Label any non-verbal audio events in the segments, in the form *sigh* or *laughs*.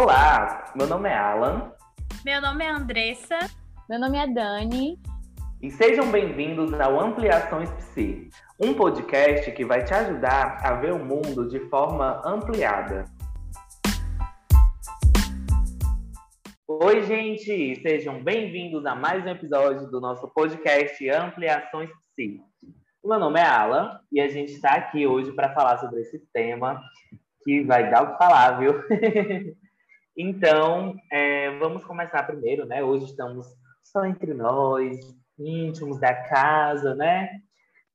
Olá, meu nome é Alan. Meu nome é Andressa. Meu nome é Dani. E sejam bem-vindos ao Ampliações Psi, um podcast que vai te ajudar a ver o mundo de forma ampliada. Oi, gente! Sejam bem-vindos a mais um episódio do nosso podcast Ampliações Psi. O meu nome é Alan e a gente está aqui hoje para falar sobre esse tema que vai dar o que falar, viu? *laughs* então, é, vamos começar primeiro, né? Hoje estamos só entre nós, íntimos da casa, né?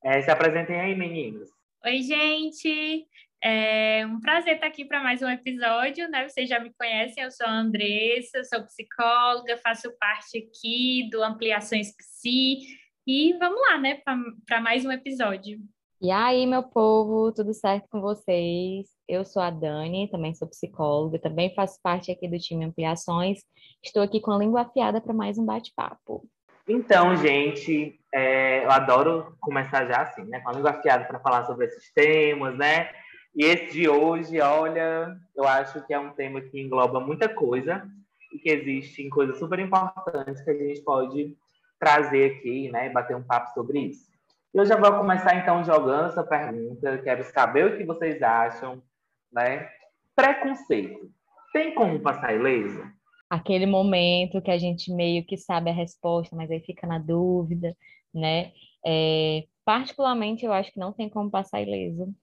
É, se apresentem aí, meninos. Oi, gente! É um prazer estar aqui para mais um episódio, né? Vocês já me conhecem, eu sou a Andressa, sou psicóloga, faço parte aqui do Ampliações Psi e vamos lá, né, para mais um episódio. E aí, meu povo, tudo certo com vocês? Eu sou a Dani, também sou psicóloga, também faço parte aqui do time Ampliações. Estou aqui com a língua afiada para mais um bate-papo. Então, gente, é, eu adoro começar já assim, né? Com a língua afiada para falar sobre esses temas, né? E esse de hoje, olha, eu acho que é um tema que engloba muita coisa e que existem coisas super importantes que a gente pode trazer aqui, né? Bater um papo sobre isso. Eu já vou começar então jogando essa pergunta. Quero saber o que vocês acham, né? Preconceito. Tem como passar ileso? Aquele momento que a gente meio que sabe a resposta, mas aí fica na dúvida, né? É, particularmente, eu acho que não tem como passar ileso.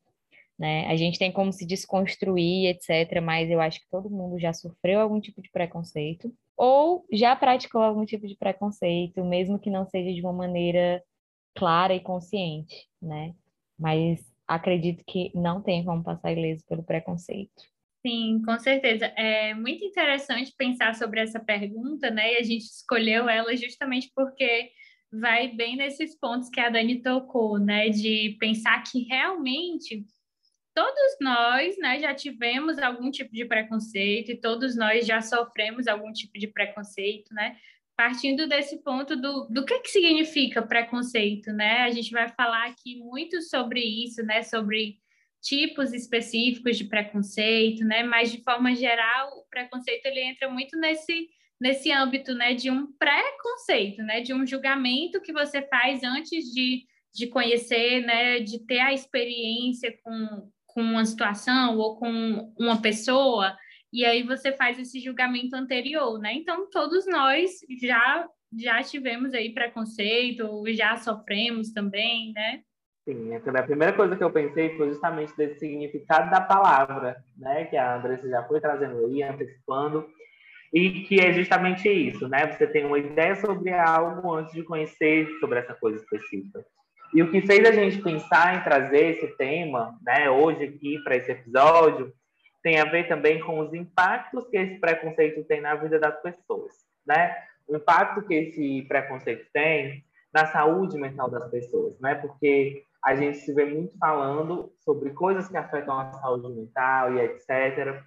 Né? A gente tem como se desconstruir, etc., mas eu acho que todo mundo já sofreu algum tipo de preconceito ou já praticou algum tipo de preconceito, mesmo que não seja de uma maneira clara e consciente, né? Mas acredito que não tem como passar ileso pelo preconceito. Sim, com certeza. É muito interessante pensar sobre essa pergunta, né? E a gente escolheu ela justamente porque vai bem nesses pontos que a Dani tocou, né? De pensar que realmente todos nós, né, já tivemos algum tipo de preconceito e todos nós já sofremos algum tipo de preconceito, né? Partindo desse ponto do, do que, que significa preconceito, né? A gente vai falar aqui muito sobre isso, né? Sobre tipos específicos de preconceito, né? Mas de forma geral, o preconceito ele entra muito nesse nesse âmbito, né? De um preconceito, né? De um julgamento que você faz antes de, de conhecer, né? De ter a experiência com, com uma situação ou com uma pessoa e aí você faz esse julgamento anterior, né? Então, todos nós já já tivemos aí preconceito, já sofremos também, né? Sim, a primeira coisa que eu pensei foi justamente desse significado da palavra, né? Que a Andressa já foi trazendo aí, antecipando, e que é justamente isso, né? Você tem uma ideia sobre algo antes de conhecer sobre essa coisa específica. E o que fez a gente pensar em trazer esse tema, né, hoje aqui para esse episódio, tem a ver também com os impactos que esse preconceito tem na vida das pessoas, né? O impacto que esse preconceito tem na saúde mental das pessoas, né? Porque a gente se vê muito falando sobre coisas que afetam a saúde mental e etc.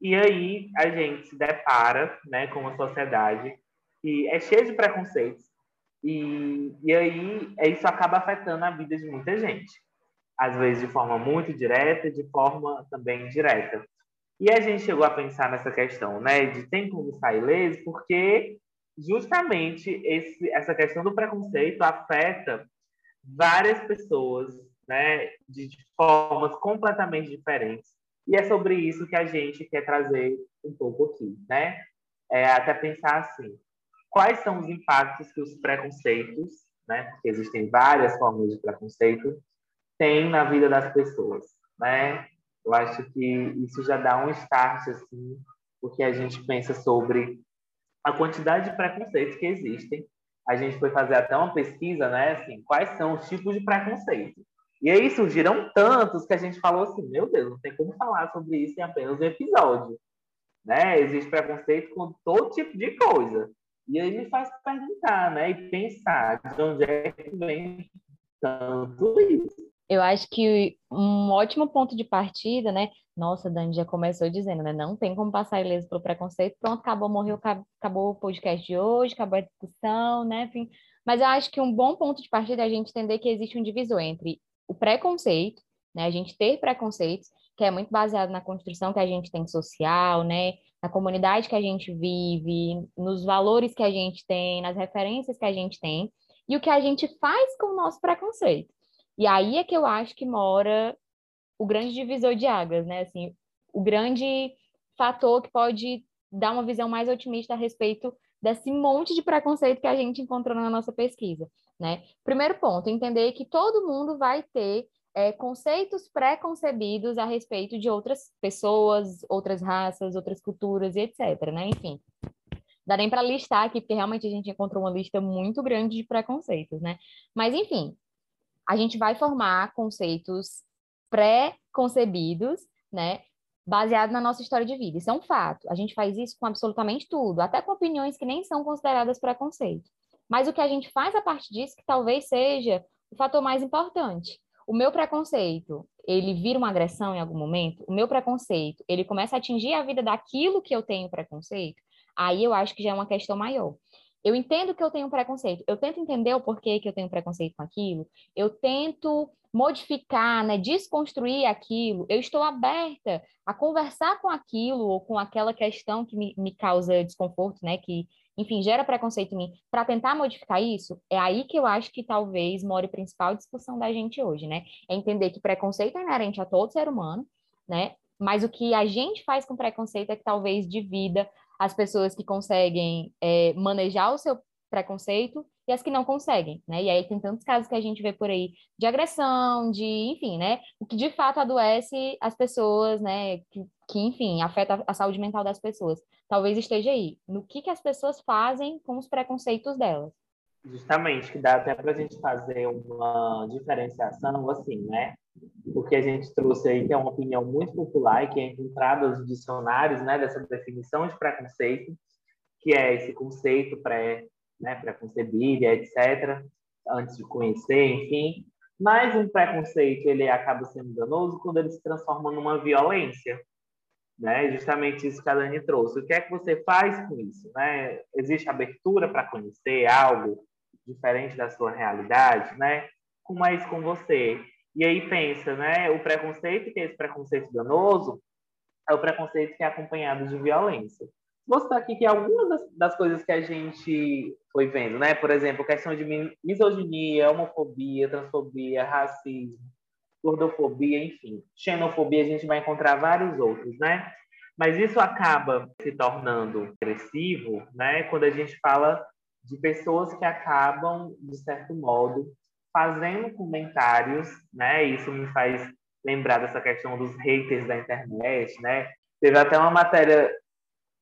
E aí a gente se depara, né, com uma sociedade que é cheia de preconceitos e, e aí isso acaba afetando a vida de muita gente às vezes de forma muito direta, de forma também indireta. E a gente chegou a pensar nessa questão, né, de tem como sair ileso, porque justamente esse, essa questão do preconceito afeta várias pessoas, né, de, de formas completamente diferentes. E é sobre isso que a gente quer trazer um pouco aqui, né? É até pensar assim, quais são os impactos que os preconceitos, né, porque existem várias formas de preconceito, têm na vida das pessoas, né? Eu acho que isso já dá um start, assim, porque a gente pensa sobre a quantidade de preconceitos que existem. A gente foi fazer até uma pesquisa, né, assim, quais são os tipos de preconceito. E aí surgiram tantos que a gente falou assim, meu Deus, não tem como falar sobre isso em apenas um episódio. Né? Existe preconceito com todo tipo de coisa. E aí me faz perguntar, né, e pensar de onde é que vem tanto isso. Eu acho que um ótimo ponto de partida, né? Nossa, Dani já começou dizendo, né? Não tem como passar ileso pelo preconceito. Pronto, acabou, morreu, acabou o podcast de hoje, acabou a discussão, né? Enfim. Mas eu acho que um bom ponto de partida é a gente entender que existe um divisor entre o preconceito, né? A gente ter preconceitos, que é muito baseado na construção que a gente tem social, né? na comunidade que a gente vive, nos valores que a gente tem, nas referências que a gente tem e o que a gente faz com o nosso preconceito. E aí é que eu acho que mora o grande divisor de águas, né? Assim, o grande fator que pode dar uma visão mais otimista a respeito desse monte de preconceito que a gente encontrou na nossa pesquisa, né? Primeiro ponto, entender que todo mundo vai ter é, conceitos pré-concebidos a respeito de outras pessoas, outras raças, outras culturas e etc, né? Enfim, dá nem para listar aqui, porque realmente a gente encontrou uma lista muito grande de preconceitos, né? Mas, enfim, a gente vai formar conceitos pré-concebidos, né? Baseado na nossa história de vida. Isso é um fato. A gente faz isso com absolutamente tudo, até com opiniões que nem são consideradas preconceito. Mas o que a gente faz a partir disso, que talvez seja o fator mais importante. O meu preconceito, ele vira uma agressão em algum momento? O meu preconceito, ele começa a atingir a vida daquilo que eu tenho preconceito? Aí eu acho que já é uma questão maior. Eu entendo que eu tenho preconceito, eu tento entender o porquê que eu tenho preconceito com aquilo, eu tento modificar, né, desconstruir aquilo, eu estou aberta a conversar com aquilo ou com aquela questão que me, me causa desconforto, né, que, enfim, gera preconceito em mim, para tentar modificar isso, é aí que eu acho que talvez more a principal discussão da gente hoje, né, é entender que preconceito é inerente a todo ser humano, né, mas o que a gente faz com preconceito é que talvez divida as pessoas que conseguem é, manejar o seu preconceito e as que não conseguem, né? E aí tem tantos casos que a gente vê por aí de agressão, de, enfim, né? O que de fato adoece as pessoas, né? Que, que enfim, afeta a saúde mental das pessoas. Talvez esteja aí. No que, que as pessoas fazem com os preconceitos delas. Justamente, que dá até para a gente fazer uma diferenciação, assim, né? Porque a gente trouxe aí que é uma opinião muito popular e que é encontrada nos dicionários, né, dessa definição de preconceito, que é esse conceito pré, né, pré-concebido, etc., antes de conhecer, enfim. Mas um preconceito, ele acaba sendo danoso quando ele se transforma numa violência, né? Justamente isso que a Dani trouxe. O que é que você faz com isso, né? Existe abertura para conhecer algo? diferente da sua realidade, né? Como é isso com você? E aí pensa, né? O preconceito, que é esse preconceito danoso, é o preconceito que é acompanhado de violência. Vou citar aqui que algumas das, das, coisas que a gente foi vendo, né? Por exemplo, questão de misoginia, homofobia, transfobia, racismo, gordofobia, enfim. Xenofobia, a gente vai encontrar vários outros, né? Mas isso acaba se tornando agressivo, né? Quando a gente fala de pessoas que acabam, de certo modo, fazendo comentários, né? Isso me faz lembrar dessa questão dos haters da internet, né? Teve até uma matéria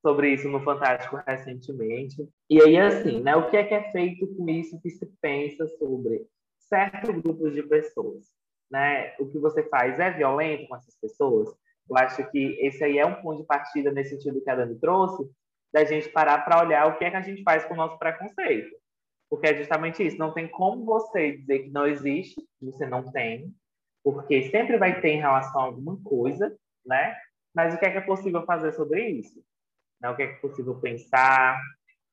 sobre isso no Fantástico recentemente. E aí, assim, né? O que é que é feito com isso que se pensa sobre certos grupos de pessoas, né? O que você faz é violento com essas pessoas? Eu acho que esse aí é um ponto de partida nesse sentido que a Dani trouxe, da gente parar para olhar o que é que a gente faz com o nosso preconceito. Porque é justamente isso. Não tem como você dizer que não existe, que você não tem, porque sempre vai ter em relação a alguma coisa, né? Mas o que é que é possível fazer sobre isso? Né? O que é que é possível pensar?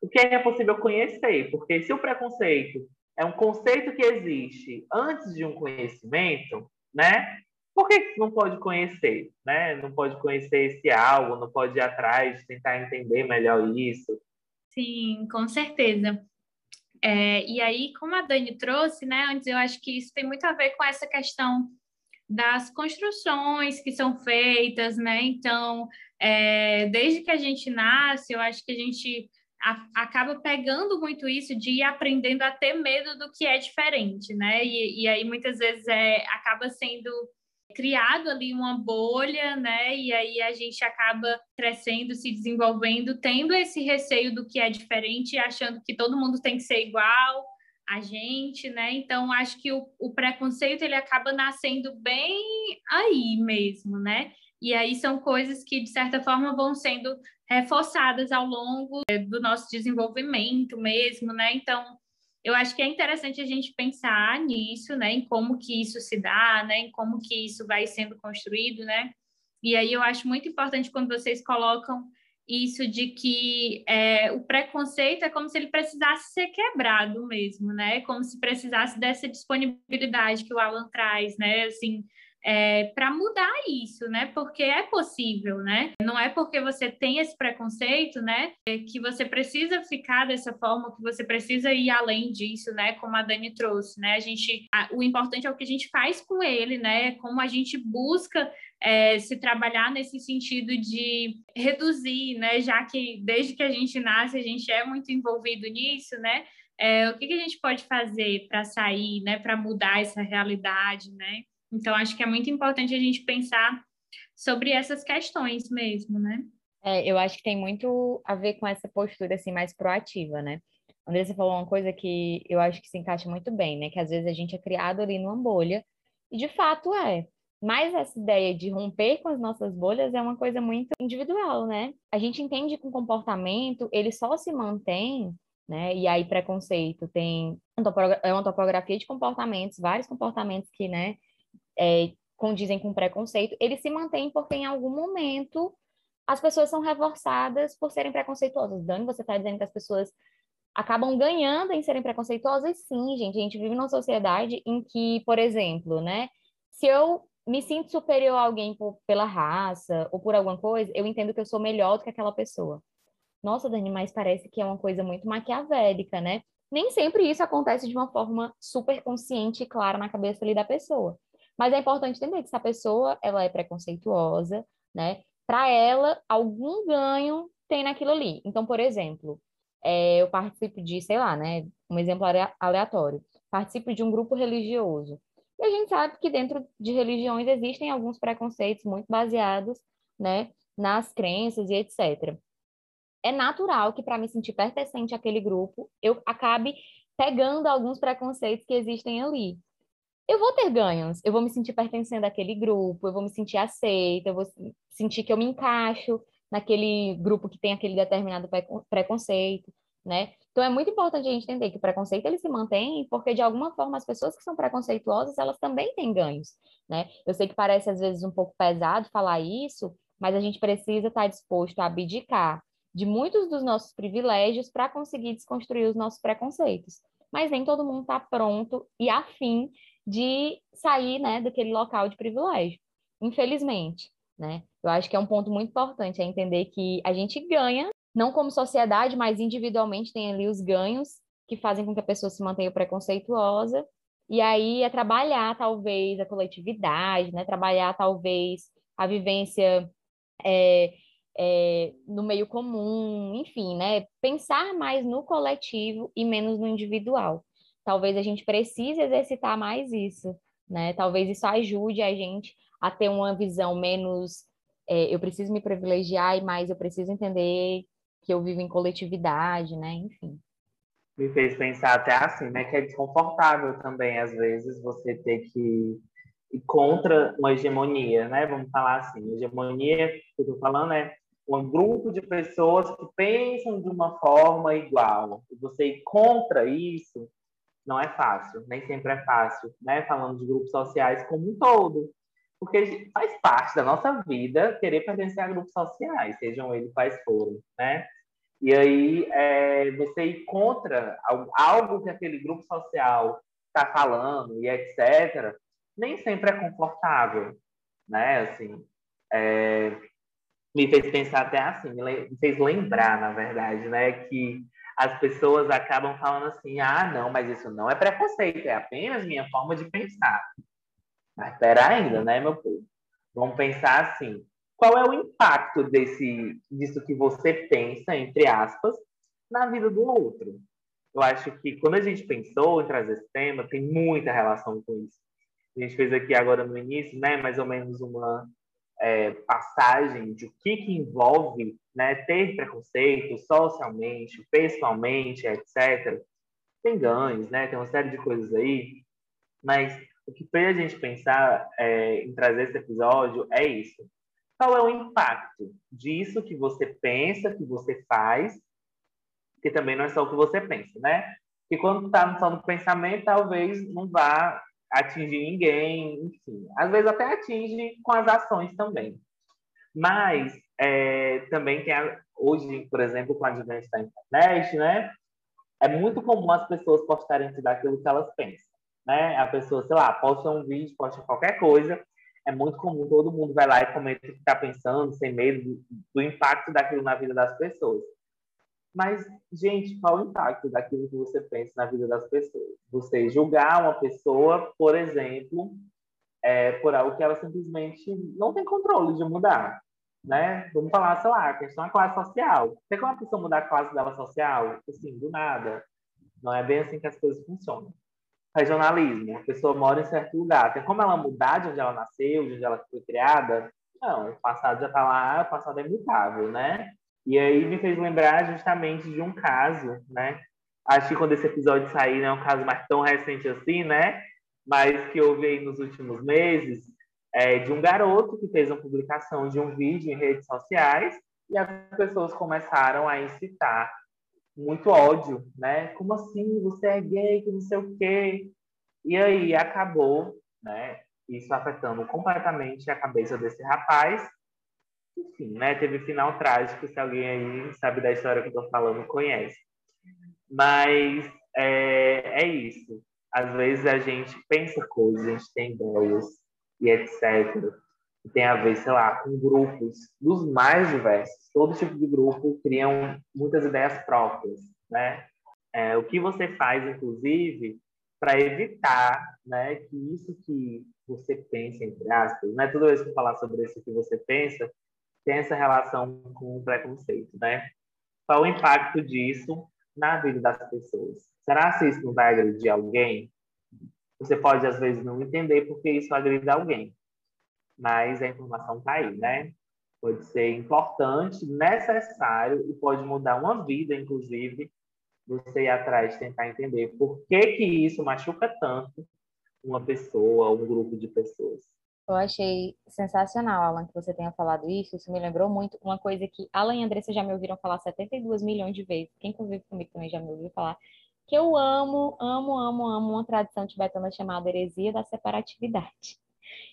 O que é que é possível conhecer? Porque se o preconceito é um conceito que existe antes de um conhecimento, né? por que não pode conhecer, né? Não pode conhecer esse algo, não pode ir atrás, tentar entender melhor isso. Sim, com certeza. É, e aí, como a Dani trouxe, né, antes eu acho que isso tem muito a ver com essa questão das construções que são feitas, né? Então, é, desde que a gente nasce, eu acho que a gente a, acaba pegando muito isso de ir aprendendo a ter medo do que é diferente, né? E, e aí muitas vezes é, acaba sendo criado ali uma bolha, né? E aí a gente acaba crescendo, se desenvolvendo, tendo esse receio do que é diferente, achando que todo mundo tem que ser igual a gente, né? Então acho que o, o preconceito ele acaba nascendo bem aí mesmo, né? E aí são coisas que de certa forma vão sendo reforçadas ao longo é, do nosso desenvolvimento mesmo, né? Então eu acho que é interessante a gente pensar nisso, né, em como que isso se dá, né, em como que isso vai sendo construído, né, e aí eu acho muito importante quando vocês colocam isso de que é, o preconceito é como se ele precisasse ser quebrado mesmo, né, como se precisasse dessa disponibilidade que o Alan traz, né, assim, é, para mudar isso, né? Porque é possível, né? Não é porque você tem esse preconceito, né? Que você precisa ficar dessa forma, que você precisa ir além disso, né? Como a Dani trouxe, né? A gente, a, o importante é o que a gente faz com ele, né? Como a gente busca é, se trabalhar nesse sentido de reduzir, né? Já que desde que a gente nasce a gente é muito envolvido nisso, né? É, o que, que a gente pode fazer para sair, né? Para mudar essa realidade, né? Então, acho que é muito importante a gente pensar sobre essas questões mesmo, né? É, eu acho que tem muito a ver com essa postura assim mais proativa, né? Andressa falou uma coisa que eu acho que se encaixa muito bem, né? Que às vezes a gente é criado ali numa bolha, e de fato é. Mas essa ideia de romper com as nossas bolhas é uma coisa muito individual, né? A gente entende que o comportamento, ele só se mantém, né? E aí preconceito tem é uma topografia de comportamentos, vários comportamentos que, né, é, condizem com preconceito, ele se mantém porque em algum momento as pessoas são reforçadas por serem preconceituosas. Dani, você está dizendo que as pessoas acabam ganhando em serem preconceituosas? Sim, gente. A gente vive numa sociedade em que, por exemplo, né, se eu me sinto superior a alguém por, pela raça ou por alguma coisa, eu entendo que eu sou melhor do que aquela pessoa. Nossa, Dani, mas parece que é uma coisa muito maquiavélica, né? Nem sempre isso acontece de uma forma super consciente e clara na cabeça ali da pessoa. Mas é importante entender que se a pessoa ela é preconceituosa, né? Para ela, algum ganho tem naquilo ali. Então, por exemplo, é, eu participo de, sei lá, né? Um exemplo aleatório. Participo de um grupo religioso. E a gente sabe que dentro de religiões existem alguns preconceitos muito baseados, né? Nas crenças e etc. É natural que para me sentir pertencente àquele grupo, eu acabe pegando alguns preconceitos que existem ali eu vou ter ganhos, eu vou me sentir pertencendo àquele grupo, eu vou me sentir aceita, eu vou sentir que eu me encaixo naquele grupo que tem aquele determinado preconceito, né? Então é muito importante a gente entender que o preconceito ele se mantém porque de alguma forma as pessoas que são preconceituosas, elas também têm ganhos, né? Eu sei que parece às vezes um pouco pesado falar isso, mas a gente precisa estar disposto a abdicar de muitos dos nossos privilégios para conseguir desconstruir os nossos preconceitos. Mas nem todo mundo está pronto e afim de sair, né, daquele local de privilégio. Infelizmente, né? Eu acho que é um ponto muito importante é entender que a gente ganha, não como sociedade, mas individualmente tem ali os ganhos que fazem com que a pessoa se mantenha preconceituosa. E aí é trabalhar talvez a coletividade, né? Trabalhar talvez a vivência é, é, no meio comum, enfim, né? Pensar mais no coletivo e menos no individual talvez a gente precise exercitar mais isso, né? Talvez isso ajude a gente a ter uma visão menos é, eu preciso me privilegiar e mais eu preciso entender que eu vivo em coletividade, né? Enfim. Me fez pensar até assim, né? Que é desconfortável também, às vezes, você ter que ir contra uma hegemonia, né? Vamos falar assim, hegemonia, que eu estou falando é um grupo de pessoas que pensam de uma forma igual. Você ir contra isso, não é fácil, nem sempre é fácil, né? Falando de grupos sociais como um todo. Porque faz parte da nossa vida querer pertencer a grupos sociais, sejam eles quais forem, né? E aí, é, você ir contra algo que aquele grupo social está falando e etc., nem sempre é confortável, né? Assim, é, me fez pensar até assim, me fez lembrar, na verdade, né? Que as pessoas acabam falando assim: ah, não, mas isso não é preconceito, é apenas minha forma de pensar. Mas espera ainda, né, meu povo? Vamos pensar assim: qual é o impacto desse, disso que você pensa, entre aspas, na vida do outro? Eu acho que quando a gente pensou em trazer esse tema, tem muita relação com isso. A gente fez aqui agora no início, né, mais ou menos uma é, passagem de o que, que envolve né, ter preconceito socialmente, pessoalmente, etc. Tem ganhos, né? Tem uma série de coisas aí, mas o que fez a gente pensar é, em trazer esse episódio é isso. Qual é o impacto disso que você pensa, que você faz, que também não é só o que você pensa, né? E quando está só no pensamento, talvez não vá atingir ninguém, enfim. Às vezes até atinge com as ações também. Mas é, também tem, a, hoje, por exemplo, com a advento da internet, né? É muito comum as pessoas postarem daquilo que elas pensam, né? A pessoa, sei lá, posta um vídeo, posta qualquer coisa, é muito comum, todo mundo vai lá e comenta o que está pensando, sem medo do, do, impacto daquilo na vida das pessoas. Mas, gente, qual o impacto daquilo que você pensa na vida das pessoas? Você julgar uma pessoa, por exemplo, é, por algo que ela simplesmente não tem controle de mudar, né? Vamos falar, sei lá, questão da classe social. Tem como a pessoa mudar a classe dela social? Assim, do nada. Não é bem assim que as coisas funcionam regionalismo. A pessoa mora em certo lugar. Tem como ela mudar de onde ela nasceu, de onde ela foi criada? Não, o passado já está lá, o passado é imutável, né? E aí me fez lembrar justamente de um caso, né? Acho que quando esse episódio sair, não é um caso mais tão recente assim, né? Mas que houve aí nos últimos meses, é, de um garoto que fez uma publicação de um vídeo em redes sociais e as pessoas começaram a incitar muito ódio, né? Como assim? Você é gay, que não sei o quê. E aí acabou, né? Isso afetando completamente a cabeça desse rapaz. Enfim, né? Teve final trágico, se alguém aí sabe da história que eu tô falando, conhece. Mas é, é isso. Às vezes a gente pensa coisas, a gente tem ideias e etc que tem a ver, sei lá, com grupos dos mais diversos. Todo tipo de grupo criam muitas ideias próprias, né? É, o que você faz, inclusive, para evitar né, que isso que você pensa, entre aspas, né, toda vez que eu falar sobre isso que você pensa, tem essa relação com o preconceito, né? Qual o impacto disso na vida das pessoas? Será que isso não vai agredir alguém? Você pode, às vezes, não entender porque isso agride alguém mas a informação está aí, né? Pode ser importante, necessário e pode mudar uma vida, inclusive, você ir atrás tentar entender por que que isso machuca tanto uma pessoa, um grupo de pessoas. Eu achei sensacional, Alan, que você tenha falado isso. Isso me lembrou muito uma coisa que Alan e Andressa já me ouviram falar 72 milhões de vezes. Quem convive comigo também já me ouviu falar. Que eu amo, amo, amo, amo uma tradição tibetana chamada heresia da separatividade.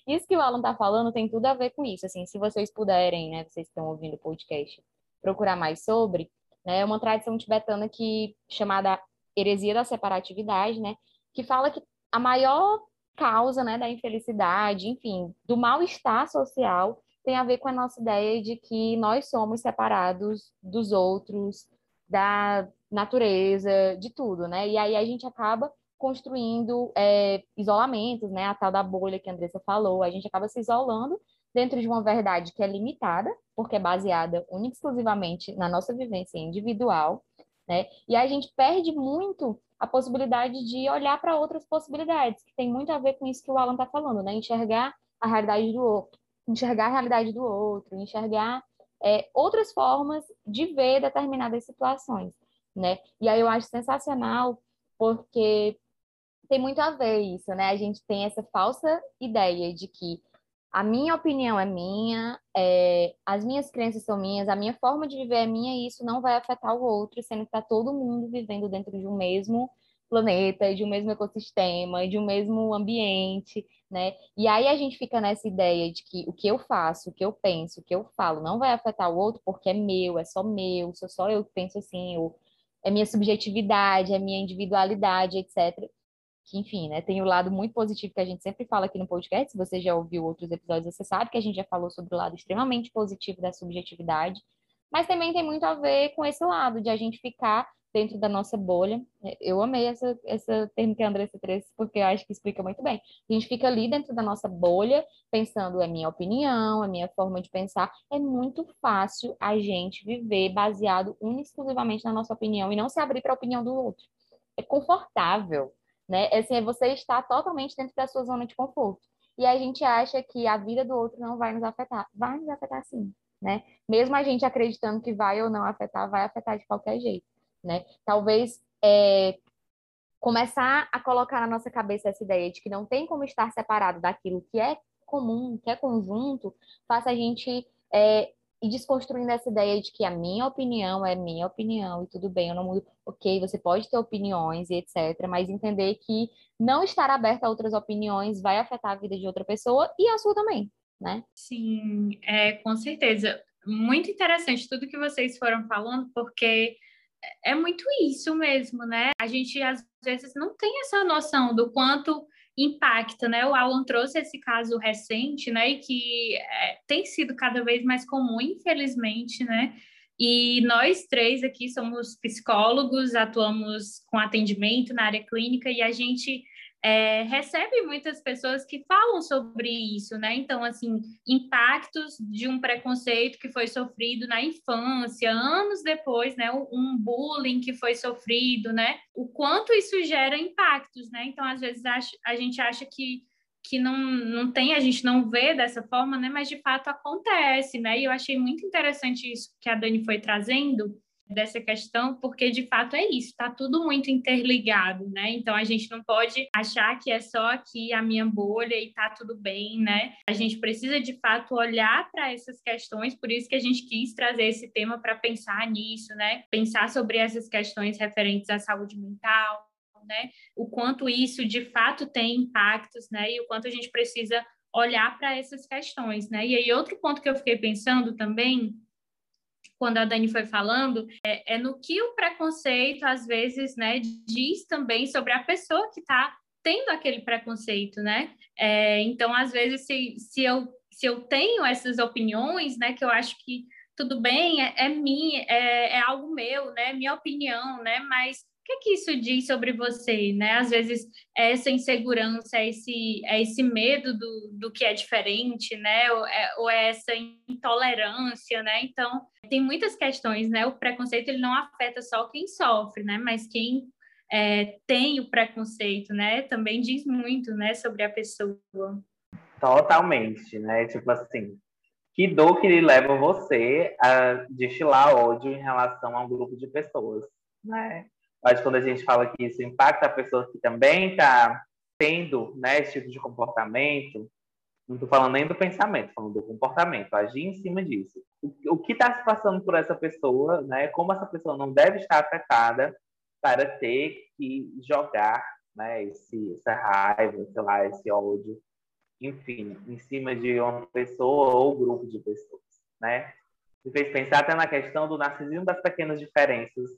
Isso que o Alan tá falando tem tudo a ver com isso. Assim, se vocês puderem, né, vocês estão ouvindo o podcast, procurar mais sobre, né, é uma tradição tibetana que chamada heresia da separatividade, né, que fala que a maior causa, né, da infelicidade, enfim, do mal-estar social tem a ver com a nossa ideia de que nós somos separados dos outros, da natureza, de tudo, né? E aí a gente acaba construindo é, isolamentos, né? A tal da bolha que a Andressa falou. A gente acaba se isolando dentro de uma verdade que é limitada, porque é baseada única exclusivamente na nossa vivência individual, né? E a gente perde muito a possibilidade de olhar para outras possibilidades, que tem muito a ver com isso que o Alan está falando, né? Enxergar a realidade do outro, enxergar a realidade do outro, enxergar é, outras formas de ver determinadas situações, né? E aí eu acho sensacional porque tem muito a ver isso, né? A gente tem essa falsa ideia de que a minha opinião é minha, é, as minhas crenças são minhas, a minha forma de viver é minha e isso não vai afetar o outro, sendo que está todo mundo vivendo dentro de um mesmo planeta, de um mesmo ecossistema, de um mesmo ambiente, né? E aí a gente fica nessa ideia de que o que eu faço, o que eu penso, o que eu falo não vai afetar o outro porque é meu, é só meu, sou só eu que penso assim, ou é minha subjetividade, é minha individualidade, etc que, enfim, né, tem o lado muito positivo que a gente sempre fala aqui no podcast. Se você já ouviu outros episódios, você sabe que a gente já falou sobre o lado extremamente positivo da subjetividade, mas também tem muito a ver com esse lado de a gente ficar dentro da nossa bolha. Eu amei essa, essa termo que a Andressa trouxe, porque eu acho que explica muito bem. A gente fica ali dentro da nossa bolha, pensando, é minha opinião, é minha forma de pensar. É muito fácil a gente viver baseado exclusivamente na nossa opinião e não se abrir para a opinião do outro. É confortável né? Assim, é você estar totalmente dentro da sua zona de conforto. E a gente acha que a vida do outro não vai nos afetar. Vai nos afetar sim, né? Mesmo a gente acreditando que vai ou não afetar, vai afetar de qualquer jeito, né? Talvez é, começar a colocar na nossa cabeça essa ideia de que não tem como estar separado daquilo que é comum, que é conjunto, faça a gente é, e desconstruindo essa ideia de que a minha opinião é minha opinião e tudo bem, eu não mudo. Ok, você pode ter opiniões e etc., mas entender que não estar aberto a outras opiniões vai afetar a vida de outra pessoa e a sua também, né? Sim, é, com certeza. Muito interessante tudo que vocês foram falando, porque é muito isso mesmo, né? A gente às vezes não tem essa noção do quanto impacta, né? O Alan trouxe esse caso recente, né? E que é, tem sido cada vez mais comum, infelizmente, né? E nós três aqui somos psicólogos, atuamos com atendimento na área clínica e a gente é, recebe muitas pessoas que falam sobre isso, né? Então, assim, impactos de um preconceito que foi sofrido na infância, anos depois, né? Um bullying que foi sofrido, né? O quanto isso gera impactos, né? Então, às vezes, a gente acha que que não, não tem, a gente não vê dessa forma, né? Mas de fato acontece, né? E eu achei muito interessante isso que a Dani foi trazendo, dessa questão, porque de fato é isso, está tudo muito interligado, né? Então a gente não pode achar que é só aqui a minha bolha e tá tudo bem, né? A gente precisa de fato olhar para essas questões, por isso que a gente quis trazer esse tema para pensar nisso, né? Pensar sobre essas questões referentes à saúde mental, né? O quanto isso de fato tem impactos, né? E o quanto a gente precisa olhar para essas questões, né? E aí outro ponto que eu fiquei pensando também quando a Dani foi falando, é, é no que o preconceito, às vezes, né, diz também sobre a pessoa que está tendo aquele preconceito, né? É, então, às vezes, se, se, eu, se eu tenho essas opiniões, né, que eu acho que tudo bem, é, é minha, é, é algo meu, né, minha opinião, né, mas que, que isso diz sobre você, né? Às vezes é essa insegurança, é esse, é esse medo do, do que é diferente, né? Ou é, ou é essa intolerância, né? Então, tem muitas questões, né? O preconceito ele não afeta só quem sofre, né? Mas quem é, tem o preconceito, né? Também diz muito, né? Sobre a pessoa. Totalmente, né? Tipo assim, que dor que leva você a destilar ódio em relação a um grupo de pessoas, né? Mas quando a gente fala que isso impacta a pessoa que também está tendo né, esse tipo de comportamento, não estou falando nem do pensamento, falando do comportamento, agir em cima disso. O, que está se passando por essa pessoa, né, como essa pessoa não deve estar afetada para ter que jogar né, esse, essa raiva, sei lá, esse ódio, enfim, em cima de uma pessoa ou grupo de pessoas, né? Me fez pensar até na questão do narcisismo das pequenas diferenças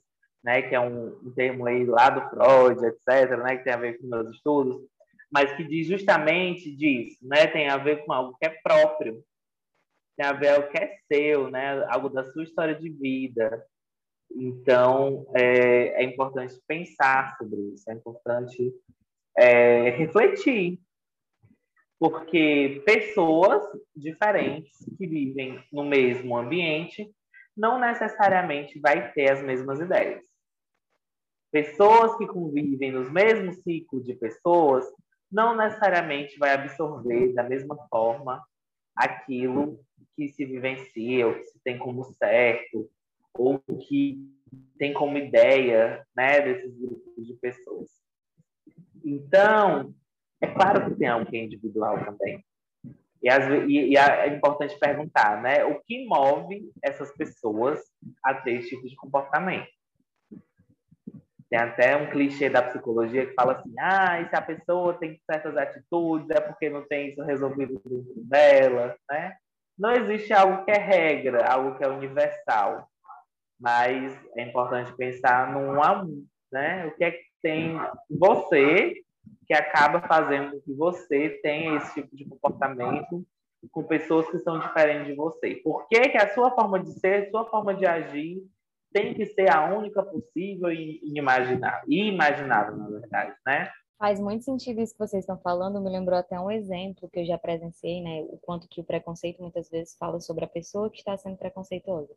né, que é um, um termo aí lá do Freud, etc., né, que tem a ver com meus estudos, mas que diz justamente disso, né, tem a ver com algo que é próprio, tem a ver com algo que é seu, né, algo da sua história de vida. Então, é, é importante pensar sobre isso, é importante é, refletir, porque pessoas diferentes que vivem no mesmo ambiente não necessariamente vai ter as mesmas ideias. Pessoas que convivem nos mesmos ciclos de pessoas não necessariamente vai absorver da mesma forma aquilo que se vivencia, ou que se tem como certo, ou que tem como ideia né, desses grupos de pessoas. Então, é claro que tem algo que é individual também. E, as, e, e, é importante perguntar, né? O que move essas pessoas a ter esse tipo de comportamento? Tem até um clichê da psicologia que fala assim: ah, se a pessoa tem certas atitudes, é porque não tem isso resolvido dentro dela, né? Não existe algo que é regra, algo que é universal. Mas é importante pensar num um, né? O que é que tem você que acaba fazendo que você tenha esse tipo de comportamento com pessoas que são diferentes de você? Por que, que a sua forma de ser, a sua forma de agir tem que ser a única possível e inimaginável, imaginável, na verdade, né? Faz muito sentido isso que vocês estão falando, me lembrou até um exemplo que eu já presenciei, né? O quanto que o preconceito muitas vezes fala sobre a pessoa que está sendo preconceituosa.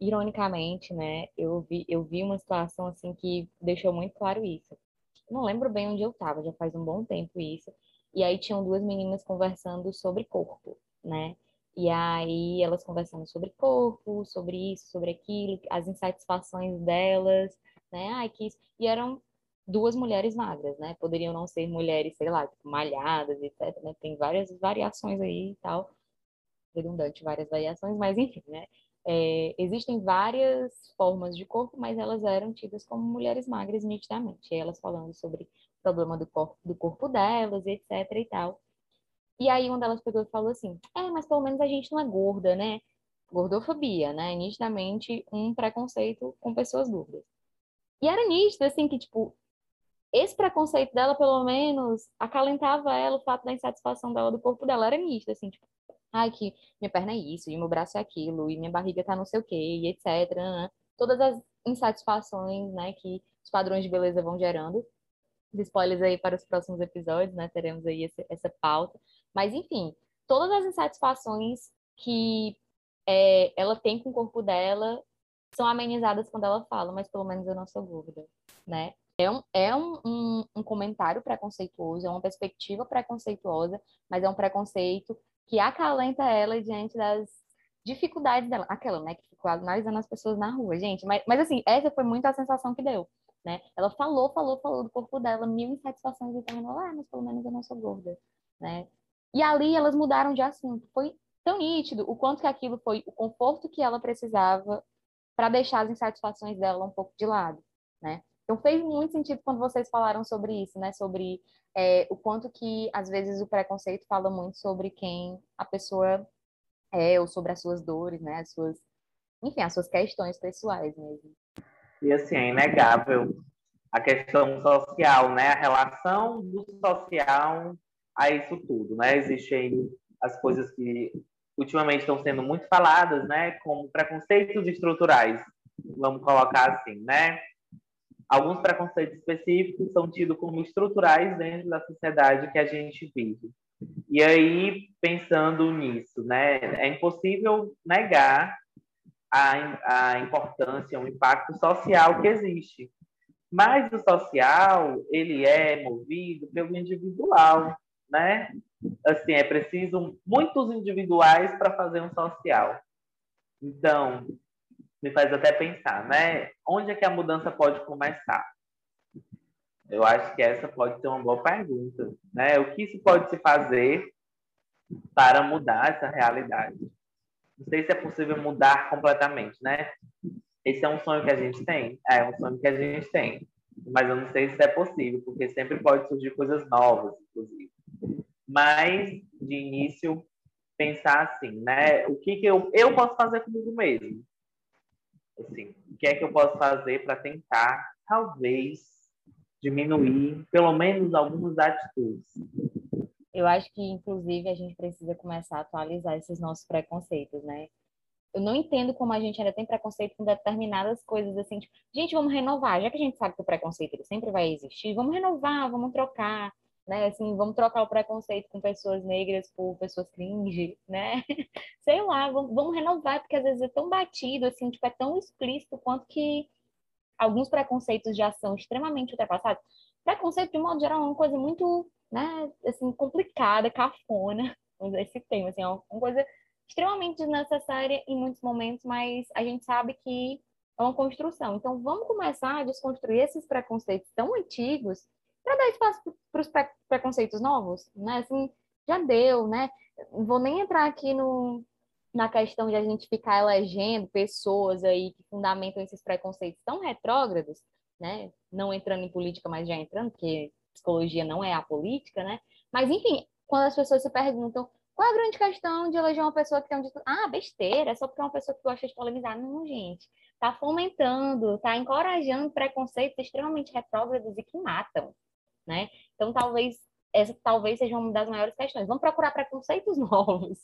Ironicamente, né, eu vi, eu vi uma situação assim que deixou muito claro isso. Não lembro bem onde eu estava, já faz um bom tempo isso. E aí tinham duas meninas conversando sobre corpo, né? E aí elas conversando sobre corpo, sobre isso, sobre aquilo, as insatisfações delas, né? Ai, que isso. E eram duas mulheres magras, né? Poderiam não ser mulheres, sei lá, tipo, malhadas, etc. Né? Tem várias variações aí e tal. Redundante, várias variações, mas enfim, né? É, existem várias formas de corpo, mas elas eram tidas como mulheres magras nitidamente. E elas falando sobre o problema do corpo, do corpo delas, etc. e tal. E aí uma delas pegou e falou assim: É, mas pelo menos a gente não é gorda, né? Gordofobia, né? Nitidamente um preconceito com pessoas gordas. E era nítido, assim, que, tipo, esse preconceito dela, pelo menos, acalentava ela o fato da insatisfação dela do corpo dela. Era nisto, assim, tipo, ai, que minha perna é isso, e meu braço é aquilo, e minha barriga tá não sei o quê, e etc. Né? Todas as insatisfações, né, que os padrões de beleza vão gerando. Spoilers aí para os próximos episódios, né? Teremos aí esse, essa pauta. Mas, enfim, todas as insatisfações que é, ela tem com o corpo dela são amenizadas quando ela fala, mas pelo menos eu não sou gorda, né? É um, é um, um, um comentário preconceituoso, é uma perspectiva preconceituosa, mas é um preconceito que acalenta ela diante das dificuldades dela. Aquela, né, que ficou analisando as pessoas na rua, gente. Mas, mas assim, essa foi muito a sensação que deu, né? Ela falou, falou, falou do corpo dela, mil insatisfações e terminou, ah, mas pelo menos eu não sou gorda, né? E ali elas mudaram de assunto. Foi tão nítido o quanto que aquilo foi o conforto que ela precisava para deixar as insatisfações dela um pouco de lado, né? Então fez muito sentido quando vocês falaram sobre isso, né? Sobre é, o quanto que às vezes o preconceito fala muito sobre quem a pessoa é ou sobre as suas dores, né? As suas, enfim, as suas questões pessoais mesmo. E assim é inegável a questão social, né? A relação do social a isso tudo, né? Existem as coisas que ultimamente estão sendo muito faladas, né? Como preconceitos estruturais, vamos colocar assim, né? alguns preconceitos específicos são tidos como estruturais dentro da sociedade que a gente vive. E aí, pensando nisso, né, é impossível negar a, a importância, o impacto social que existe. Mas o social, ele é movido pelo individual, né? Assim, é preciso muitos individuais para fazer um social. Então, me faz até pensar, né? Onde é que a mudança pode começar? Eu acho que essa pode ser uma boa pergunta, né? O que se pode se fazer para mudar essa realidade? Não sei se é possível mudar completamente, né? Esse é um sonho que a gente tem, é um sonho que a gente tem, mas eu não sei se é possível, porque sempre pode surgir coisas novas, inclusive. Mas de início pensar assim, né? O que que eu eu posso fazer comigo mesmo? Assim, o que é que eu posso fazer para tentar, talvez, diminuir pelo menos algumas atitudes? Eu acho que, inclusive, a gente precisa começar a atualizar esses nossos preconceitos, né? Eu não entendo como a gente ainda tem preconceito com determinadas coisas, assim, tipo, gente, vamos renovar, já que a gente sabe que o preconceito ele sempre vai existir, vamos renovar, vamos trocar, né? Assim, vamos trocar o preconceito com pessoas negras por pessoas cringe, né? *laughs* Sei lá, vamos, vamos renovar, porque às vezes é tão batido, assim, tipo, é tão explícito quanto que alguns preconceitos já são extremamente ultrapassados. Preconceito, de modo geral, é uma coisa muito, né, assim, complicada, cafona, *laughs* esse tema, assim, é uma coisa extremamente desnecessária em muitos momentos, mas a gente sabe que é uma construção. Então, vamos começar a desconstruir esses preconceitos tão antigos para dar espaço para os preconceitos novos, né? Assim, já deu, né? Vou nem entrar aqui no, na questão de a gente ficar elegendo pessoas aí que fundamentam esses preconceitos tão retrógrados, né? Não entrando em política, mas já entrando, porque psicologia não é a política, né? Mas, enfim, quando as pessoas se perguntam qual é a grande questão de eleger uma pessoa que tem um discurso? Ah, besteira, é só porque é uma pessoa que gosta de polemizar. Não, gente. Está fomentando, está encorajando preconceitos extremamente retrógrados e que matam né? Então, talvez essa talvez seja uma das maiores questões. Vamos procurar preconceitos *laughs* novos.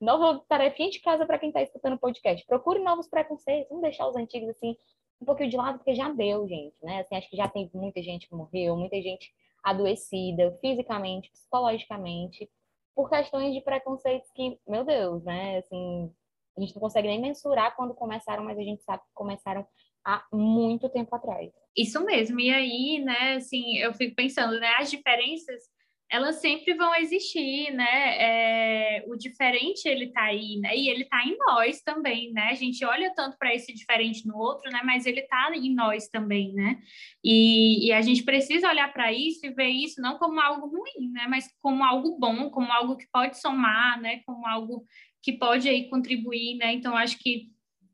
Nova tarefinha de casa para quem está escutando o podcast. Procure novos preconceitos. Vamos deixar os antigos assim um pouquinho de lado, porque já deu, gente, né? Assim, acho que já tem muita gente que morreu, muita gente adoecida fisicamente, psicologicamente, por questões de preconceitos que, meu Deus, né? Assim, a gente não consegue nem mensurar quando começaram, mas a gente sabe que começaram há muito tempo atrás. Isso mesmo. E aí, né, assim, eu fico pensando, né, as diferenças elas sempre vão existir, né? É, o diferente ele tá aí, né? E ele tá em nós também, né? A gente olha tanto para esse diferente no outro, né? Mas ele tá em nós também, né? E, e a gente precisa olhar para isso e ver isso não como algo ruim, né? Mas como algo bom, como algo que pode somar, né? Como algo que pode aí contribuir, né? Então acho que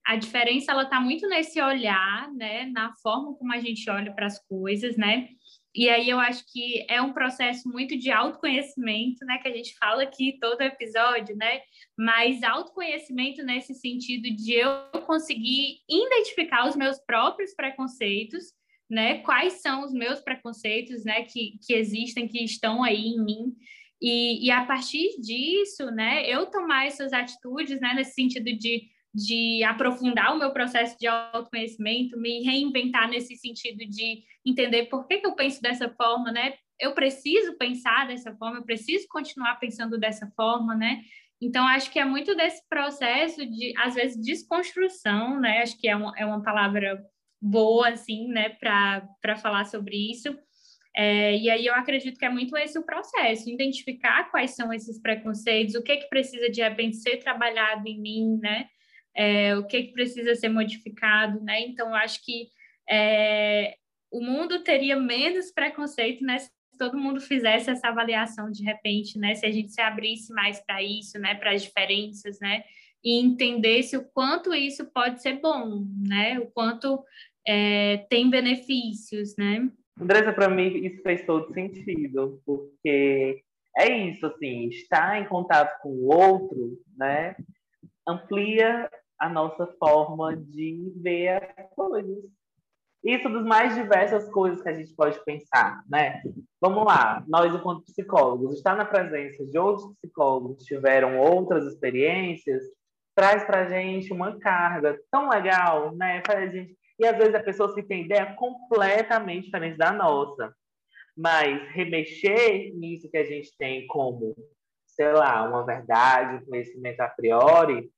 a diferença ela está muito nesse olhar, né, na forma como a gente olha para as coisas, né? E aí eu acho que é um processo muito de autoconhecimento, né, que a gente fala aqui todo episódio, né? Mas autoconhecimento nesse sentido de eu conseguir identificar os meus próprios preconceitos, né? Quais são os meus preconceitos, né? Que, que existem, que estão aí em mim. E, e a partir disso, né? Eu tomar essas atitudes, né? Nesse sentido de, de aprofundar o meu processo de autoconhecimento, me reinventar nesse sentido de entender por que, que eu penso dessa forma, né? Eu preciso pensar dessa forma, eu preciso continuar pensando dessa forma, né? Então, acho que é muito desse processo de, às vezes, desconstrução, né? Acho que é uma, é uma palavra boa, assim, né, para falar sobre isso. É, e aí eu acredito que é muito esse o processo, identificar quais são esses preconceitos, o que que precisa de repente ser trabalhado em mim, né? É, o que que precisa ser modificado, né? Então acho que é, o mundo teria menos preconceito, né? Se todo mundo fizesse essa avaliação de repente, né? Se a gente se abrisse mais para isso, né? Para as diferenças, né? E entendesse o quanto isso pode ser bom, né? O quanto é, tem benefícios, né? Andressa, para mim isso fez todo sentido, porque é isso, assim, estar em contato com o outro, né, amplia a nossa forma de ver as coisas. Isso das mais diversas coisas que a gente pode pensar, né? Vamos lá, nós enquanto psicólogos, estar na presença de outros psicólogos que tiveram outras experiências, traz para a gente uma carga tão legal, né? Faz a gente e às vezes é pessoas que têm ideia completamente diferente da nossa. Mas remexer nisso que a gente tem como, sei lá, uma verdade, um conhecimento a priori,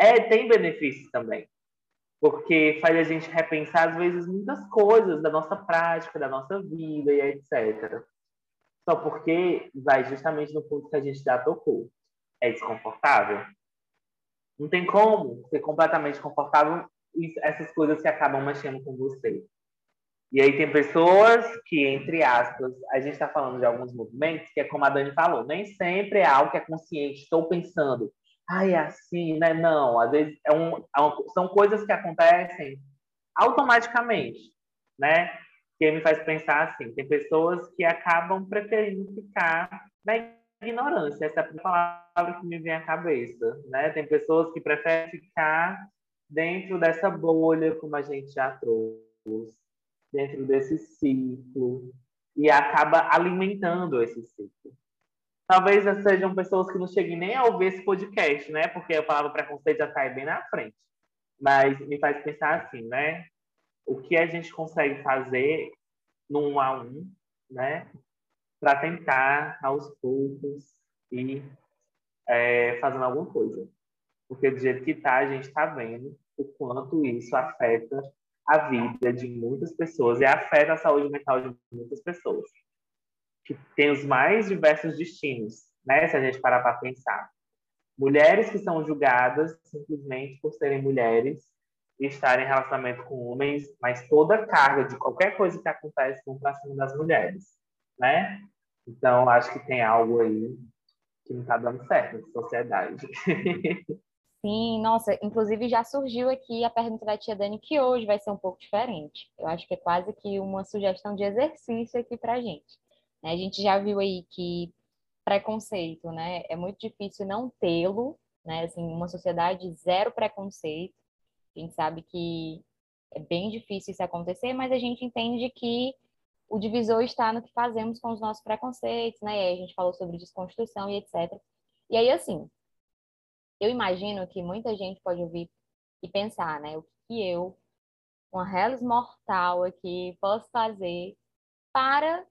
é, tem benefícios também. Porque faz a gente repensar, às vezes, muitas coisas da nossa prática, da nossa vida e etc. Só porque vai justamente no ponto que a gente já tocou. É desconfortável? Não tem como ser completamente confortável essas coisas que acabam mexendo com você. E aí tem pessoas que, entre aspas, a gente está falando de alguns movimentos que é como a Dani falou, nem sempre é algo que é consciente. Estou pensando, ai, é assim, né? Não, às vezes é um, é um, são coisas que acontecem automaticamente, né? Que me faz pensar assim, tem pessoas que acabam preferindo ficar na ignorância, essa é a palavra que me vem à cabeça, né? Tem pessoas que preferem ficar dentro dessa bolha, como a gente já trouxe, dentro desse ciclo, e acaba alimentando esse ciclo. Talvez sejam pessoas que não cheguem nem a ouvir esse podcast, né? Porque a palavra preconceito já está aí bem na frente. Mas me faz pensar assim, né? O que a gente consegue fazer num um a um, né? Para tentar, aos poucos, ir é, fazendo alguma coisa. Porque do jeito que está, a gente está vendo o quanto isso afeta a vida de muitas pessoas e afeta a saúde mental de muitas pessoas. Que tem os mais diversos destinos, né? Se a gente parar para pensar. Mulheres que são julgadas simplesmente por serem mulheres e estarem em relacionamento com homens, mas toda a carga de qualquer coisa que acontece vão para cima das mulheres, né? Então, acho que tem algo aí que não está dando certo na sociedade. *laughs* Sim, nossa, inclusive já surgiu aqui a pergunta da tia Dani, que hoje vai ser um pouco diferente. Eu acho que é quase que uma sugestão de exercício aqui pra gente. Né? A gente já viu aí que preconceito, né? É muito difícil não tê-lo, né? Assim, uma sociedade zero preconceito. A gente sabe que é bem difícil isso acontecer, mas a gente entende que o divisor está no que fazemos com os nossos preconceitos, né? E aí a gente falou sobre desconstrução e etc. E aí, assim, eu imagino que muita gente pode ouvir e pensar, né? O que eu, uma reles mortal aqui, posso fazer para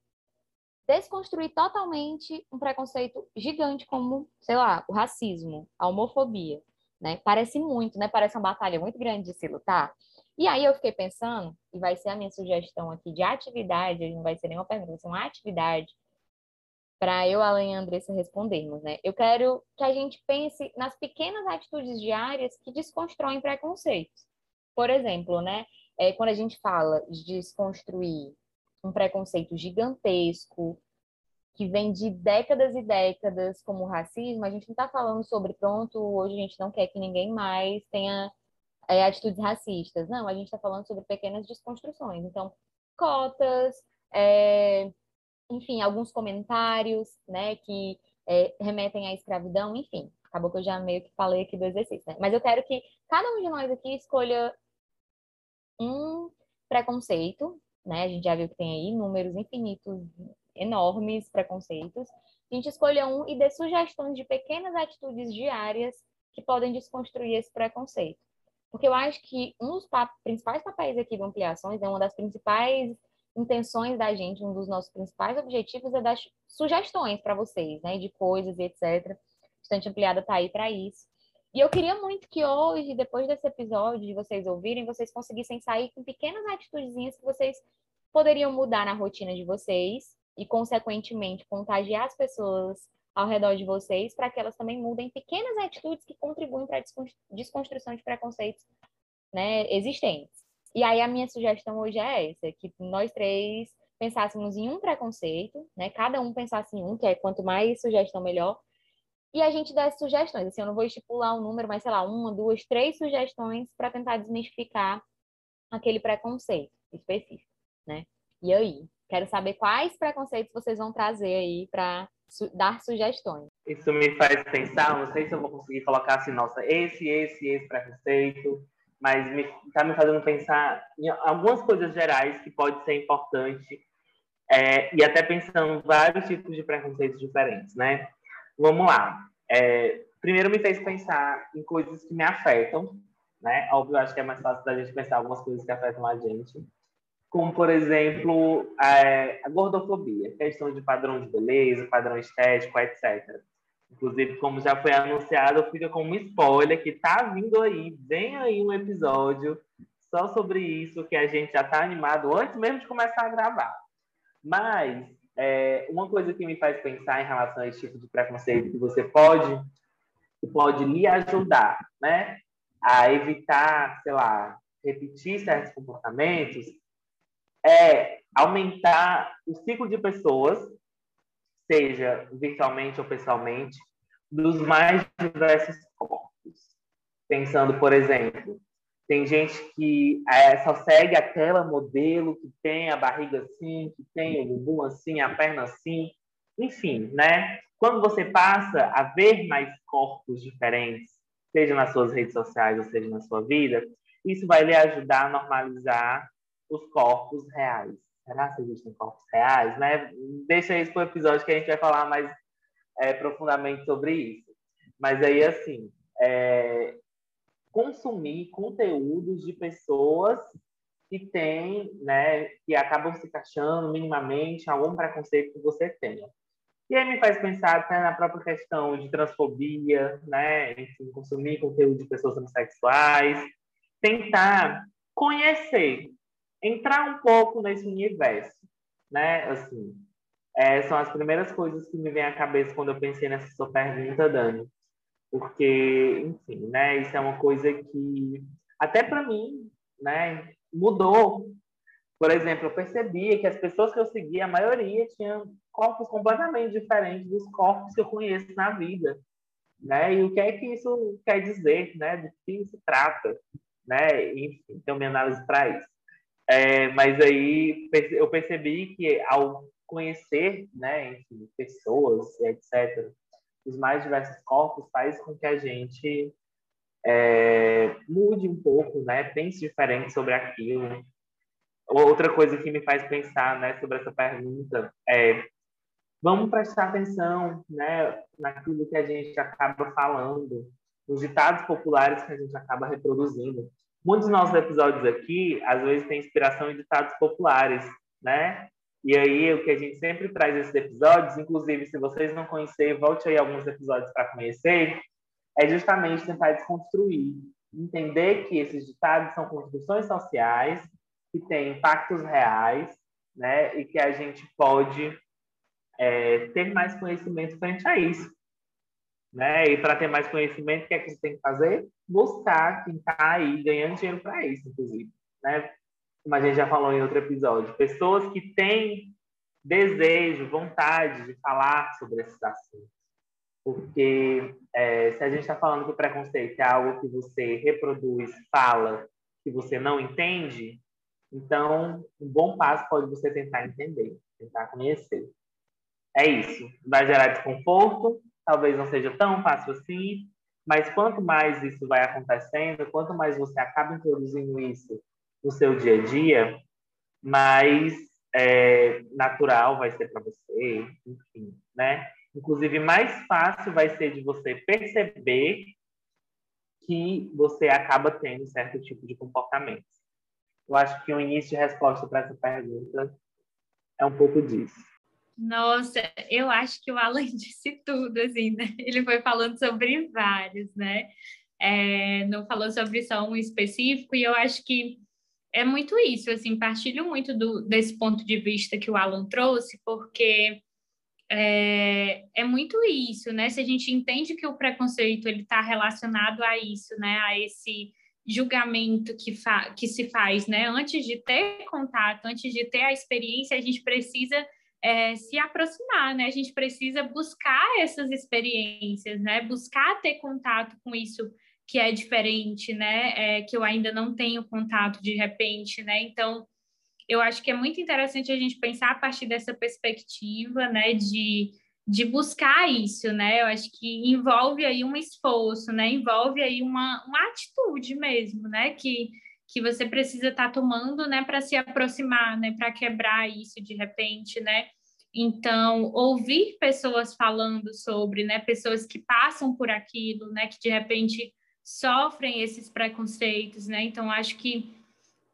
desconstruir totalmente um preconceito gigante como, sei lá, o racismo, a homofobia, né? Parece muito, né? Parece uma batalha muito grande de se lutar. E aí eu fiquei pensando, e vai ser a minha sugestão aqui de atividade, não vai ser nenhuma pergunta, vai ser uma atividade para eu, Alan e Andressa respondermos, né? Eu quero que a gente pense nas pequenas atitudes diárias que desconstroem preconceitos. Por exemplo, né? É, quando a gente fala de desconstruir um preconceito gigantesco, que vem de décadas e décadas, como racismo, a gente não está falando sobre, pronto, hoje a gente não quer que ninguém mais tenha é, atitudes racistas. Não, a gente está falando sobre pequenas desconstruções. Então, cotas, é, enfim, alguns comentários, né, que é, remetem à escravidão, enfim. Acabou que eu já meio que falei aqui do exercício, né? Mas eu quero que cada um de nós aqui escolha um preconceito, né? A gente já viu que tem aí números infinitos, enormes preconceitos. A gente escolha um e dê sugestões de pequenas atitudes diárias que podem desconstruir esse preconceito. Porque eu acho que um dos principais papéis aqui do Ampliações, é uma das principais intenções da gente, um dos nossos principais objetivos é dar sugestões para vocês, né, de coisas e etc. Estante Ampliada está aí para isso. E eu queria muito que hoje, depois desse episódio, de vocês ouvirem, vocês conseguissem sair com pequenas atitudezinhas que vocês poderiam mudar na rotina de vocês e, consequentemente, contagiar as pessoas ao redor de vocês para que elas também mudem pequenas atitudes que contribuem para a desconstrução de preconceitos né, existentes. E aí a minha sugestão hoje é essa, que nós três pensássemos em um preconceito, né? Cada um pensasse em um, que é quanto mais sugestão melhor, e a gente desse sugestões. Assim, eu não vou estipular um número, mas sei lá, uma, duas, três sugestões para tentar desmistificar aquele preconceito específico, né? E aí, quero saber quais preconceitos vocês vão trazer aí para su dar sugestões. Isso me faz pensar, não sei se eu vou conseguir colocar assim, nossa, esse, esse, esse preconceito, mas está me, me, fazendo pensar em algumas coisas gerais que pode ser importante é, e até pensando vários tipos de preconceitos diferentes, né? Vamos lá. É, primeiro me fez pensar em coisas que me afetam, né? Óbvio, acho que é mais fácil da gente pensar algumas coisas que afetam a gente, como por exemplo a, a gordofobia, questão de padrão de beleza, padrão estético, etc. Inclusive, como já foi anunciado, fica como spoiler que tá vindo aí, vem aí um episódio só sobre isso, que a gente já tá animado antes mesmo de começar a gravar. Mas é, uma coisa que me faz pensar em relação a esse tipo de preconceito que você pode, que pode lhe ajudar, né, a evitar, sei lá, repetir certos comportamentos, é aumentar o ciclo de pessoas seja virtualmente ou pessoalmente, dos mais diversos corpos. Pensando, por exemplo, tem gente que é, só segue aquela modelo que tem a barriga assim, que tem o bumbum assim, a perna assim, enfim, né? Quando você passa a ver mais corpos diferentes, seja nas suas redes sociais ou seja na sua vida, isso vai lhe ajudar a normalizar os corpos reais será que existem corpos reais, né? Deixa isso para o episódio que a gente vai falar mais é, profundamente sobre isso. Mas aí, assim, é, consumir conteúdos de pessoas que têm, né, que acabam se encaixando minimamente algum preconceito que você tenha. E aí me faz pensar até na própria questão de transfobia, né, enfim, consumir conteúdo de pessoas homossexuais, tentar conhecer entrar um pouco nesse universo, né? Assim, é, são as primeiras coisas que me vêm à cabeça quando eu pensei nessa sua pergunta, Dani. Porque, enfim, né? Isso é uma coisa que, até para mim, né? Mudou. Por exemplo, eu percebia que as pessoas que eu seguia, a maioria tinham corpos completamente diferentes dos corpos que eu conheço na vida. Né? E o que é que isso quer dizer, né? Do que se trata, né? Enfim, tem uma análise para isso. É, mas aí eu percebi que ao conhecer, né, enfim, pessoas, etc., os mais diversos corpos faz com que a gente é, mude um pouco, né, pense diferente sobre aquilo. Outra coisa que me faz pensar, né, sobre essa pergunta é vamos prestar atenção, né, naquilo que a gente acaba falando, nos ditados populares que a gente acaba reproduzindo. Muitos dos nossos episódios aqui, às vezes, tem inspiração em ditados populares, né? E aí, o que a gente sempre traz esses episódios, inclusive, se vocês não conhecerem, volte aí alguns episódios para conhecer, é justamente tentar desconstruir, entender que esses ditados são construções sociais, que têm impactos reais, né? E que a gente pode é, ter mais conhecimento frente a isso. Né? E para ter mais conhecimento, o que é que você tem que fazer? Buscar quem está aí ganhando dinheiro para isso, inclusive. Né? Como a gente já falou em outro episódio, pessoas que têm desejo, vontade de falar sobre esses assuntos. Porque é, se a gente está falando que o preconceito é algo que você reproduz, fala, que você não entende, então um bom passo pode você tentar entender, tentar conhecer. É isso. Vai gerar desconforto, talvez não seja tão fácil assim, mas quanto mais isso vai acontecendo, quanto mais você acaba introduzindo isso no seu dia a dia, mais é, natural vai ser para você, enfim, né? Inclusive, mais fácil vai ser de você perceber que você acaba tendo certo tipo de comportamento. Eu acho que o início de resposta para essa pergunta é um pouco disso. Nossa, eu acho que o Alan *laughs* disse tudo, assim, né? Ele foi falando sobre vários, né? É, não falou sobre só um específico, e eu acho que é muito isso, assim, partilho muito do, desse ponto de vista que o Alan trouxe, porque é, é muito isso, né? Se a gente entende que o preconceito ele está relacionado a isso, né? A esse julgamento que, que se faz, né? Antes de ter contato, antes de ter a experiência, a gente precisa é, se aproximar, né? A gente precisa buscar essas experiências, né? Buscar ter contato com isso que é diferente, né? É, que eu ainda não tenho contato de repente, né? Então, eu acho que é muito interessante a gente pensar a partir dessa perspectiva, né? De, de buscar isso, né? Eu acho que envolve aí um esforço, né? Envolve aí uma, uma atitude mesmo, né? Que, que você precisa estar tá tomando, né? Para se aproximar, né? Para quebrar isso de repente, né? Então, ouvir pessoas falando sobre, né? Pessoas que passam por aquilo, né? Que de repente sofrem esses preconceitos, né? Então, acho que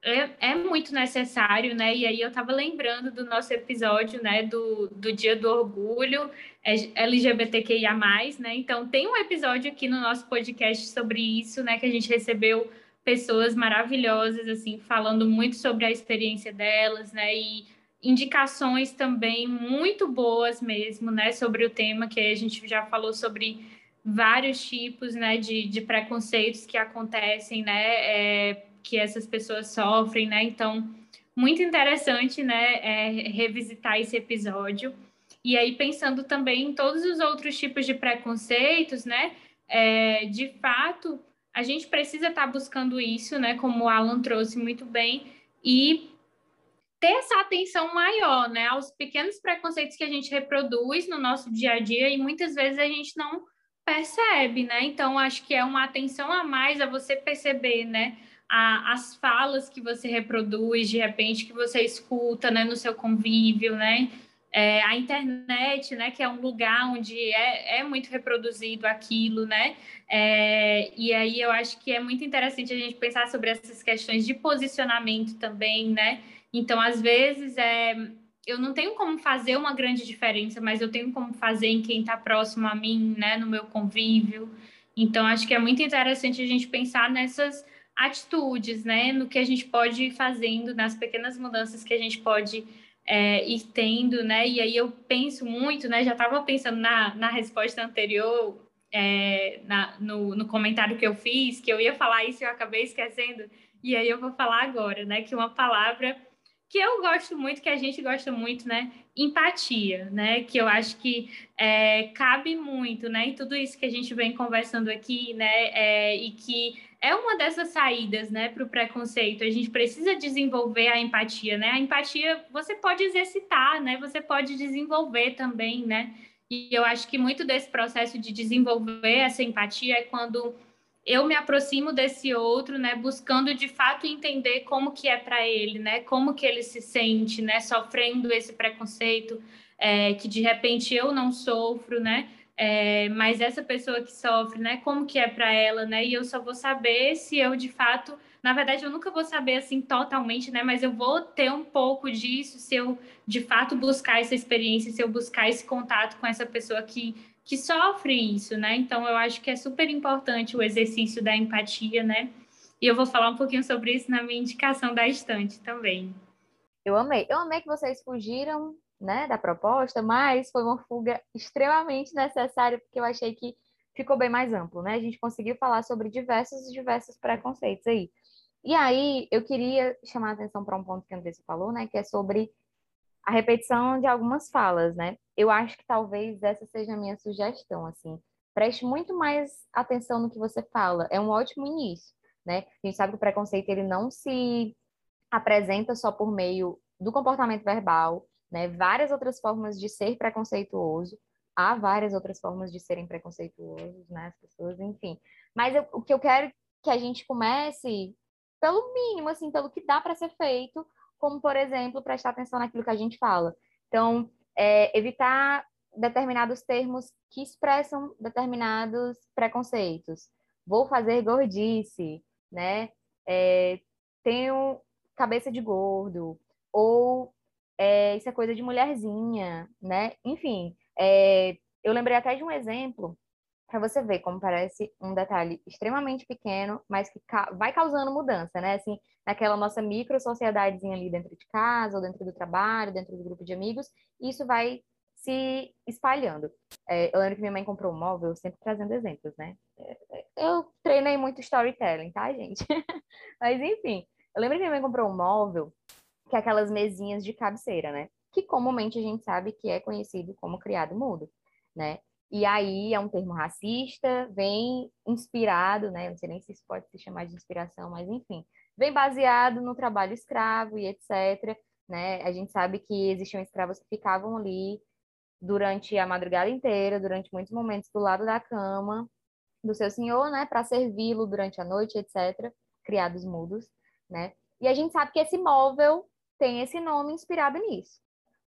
é, é muito necessário, né? E aí eu estava lembrando do nosso episódio, né? Do, do Dia do Orgulho LGBTQIA+, né? Então, tem um episódio aqui no nosso podcast sobre isso, né? Que a gente recebeu pessoas maravilhosas, assim, falando muito sobre a experiência delas, né? E indicações também muito boas mesmo, né? Sobre o tema que a gente já falou sobre vários tipos né, de, de preconceitos que acontecem, né, é, que essas pessoas sofrem, né? Então, muito interessante, né, é, revisitar esse episódio. E aí, pensando também em todos os outros tipos de preconceitos, né? É, de fato, a gente precisa estar tá buscando isso, né? Como o Alan trouxe muito bem, e ter essa atenção maior, né? Aos pequenos preconceitos que a gente reproduz no nosso dia a dia e muitas vezes a gente não percebe, né? Então, acho que é uma atenção a mais a você perceber, né? A, as falas que você reproduz, de repente, que você escuta, né? No seu convívio, né? É, a internet, né? Que é um lugar onde é, é muito reproduzido aquilo, né? É, e aí eu acho que é muito interessante a gente pensar sobre essas questões de posicionamento também, né? Então, às vezes, é eu não tenho como fazer uma grande diferença, mas eu tenho como fazer em quem está próximo a mim, né, no meu convívio. Então, acho que é muito interessante a gente pensar nessas atitudes, né, no que a gente pode ir fazendo, nas pequenas mudanças que a gente pode é, ir tendo, né, e aí eu penso muito, né, já estava pensando na, na resposta anterior, é, na, no, no comentário que eu fiz, que eu ia falar isso e eu acabei esquecendo, e aí eu vou falar agora, né, que uma palavra que eu gosto muito, que a gente gosta muito, né? Empatia, né? Que eu acho que é, cabe muito, né? Em tudo isso que a gente vem conversando aqui, né? É, e que é uma dessas saídas, né? Para o preconceito. A gente precisa desenvolver a empatia, né? A empatia você pode exercitar, né? Você pode desenvolver também, né? E eu acho que muito desse processo de desenvolver essa empatia é quando eu me aproximo desse outro, né, buscando de fato entender como que é para ele, né, como que ele se sente, né, sofrendo esse preconceito é, que de repente eu não sofro, né, é, mas essa pessoa que sofre, né, como que é para ela, né, e eu só vou saber se eu de fato, na verdade eu nunca vou saber assim totalmente, né, mas eu vou ter um pouco disso se eu de fato buscar essa experiência, se eu buscar esse contato com essa pessoa que que sofrem isso, né? Então eu acho que é super importante o exercício da empatia, né? E eu vou falar um pouquinho sobre isso na minha indicação da estante também. Eu amei. Eu amei que vocês fugiram, né, da proposta, mas foi uma fuga extremamente necessária porque eu achei que ficou bem mais amplo, né? A gente conseguiu falar sobre diversos e diversos preconceitos aí. E aí, eu queria chamar a atenção para um ponto que a Andressa falou, né, que é sobre a repetição de algumas falas, né? Eu acho que talvez essa seja a minha sugestão, assim. Preste muito mais atenção no que você fala. É um ótimo início, né? A gente sabe que o preconceito ele não se apresenta só por meio do comportamento verbal, né? Várias outras formas de ser preconceituoso. Há várias outras formas de serem preconceituosos, né? As pessoas, enfim. Mas eu, o que eu quero que a gente comece, pelo mínimo, assim, pelo que dá para ser feito, como, por exemplo, prestar atenção naquilo que a gente fala. Então, é, evitar determinados termos que expressam determinados preconceitos. Vou fazer gordice, né? É, tenho cabeça de gordo, ou é, isso é coisa de mulherzinha, né? Enfim, é, eu lembrei até de um exemplo para você ver como parece um detalhe extremamente pequeno, mas que ca vai causando mudança, né? Assim, naquela nossa micro sociedadezinha ali dentro de casa, ou dentro do trabalho, dentro do grupo de amigos, isso vai se espalhando. É, eu lembro que minha mãe comprou um móvel, sempre trazendo exemplos, né? É, eu treinei muito storytelling, tá, gente? *laughs* mas enfim, eu lembro que minha mãe comprou um móvel, que é aquelas mesinhas de cabeceira, né? Que comumente a gente sabe que é conhecido como criado mudo, né? E aí é um termo racista, vem inspirado, né? Não sei nem se isso pode se chamar de inspiração, mas enfim, vem baseado no trabalho escravo e etc. Né? A gente sabe que existiam escravos que ficavam ali durante a madrugada inteira, durante muitos momentos do lado da cama do seu senhor, né, para servi-lo durante a noite, etc. Criados mudos, né? E a gente sabe que esse móvel tem esse nome inspirado nisso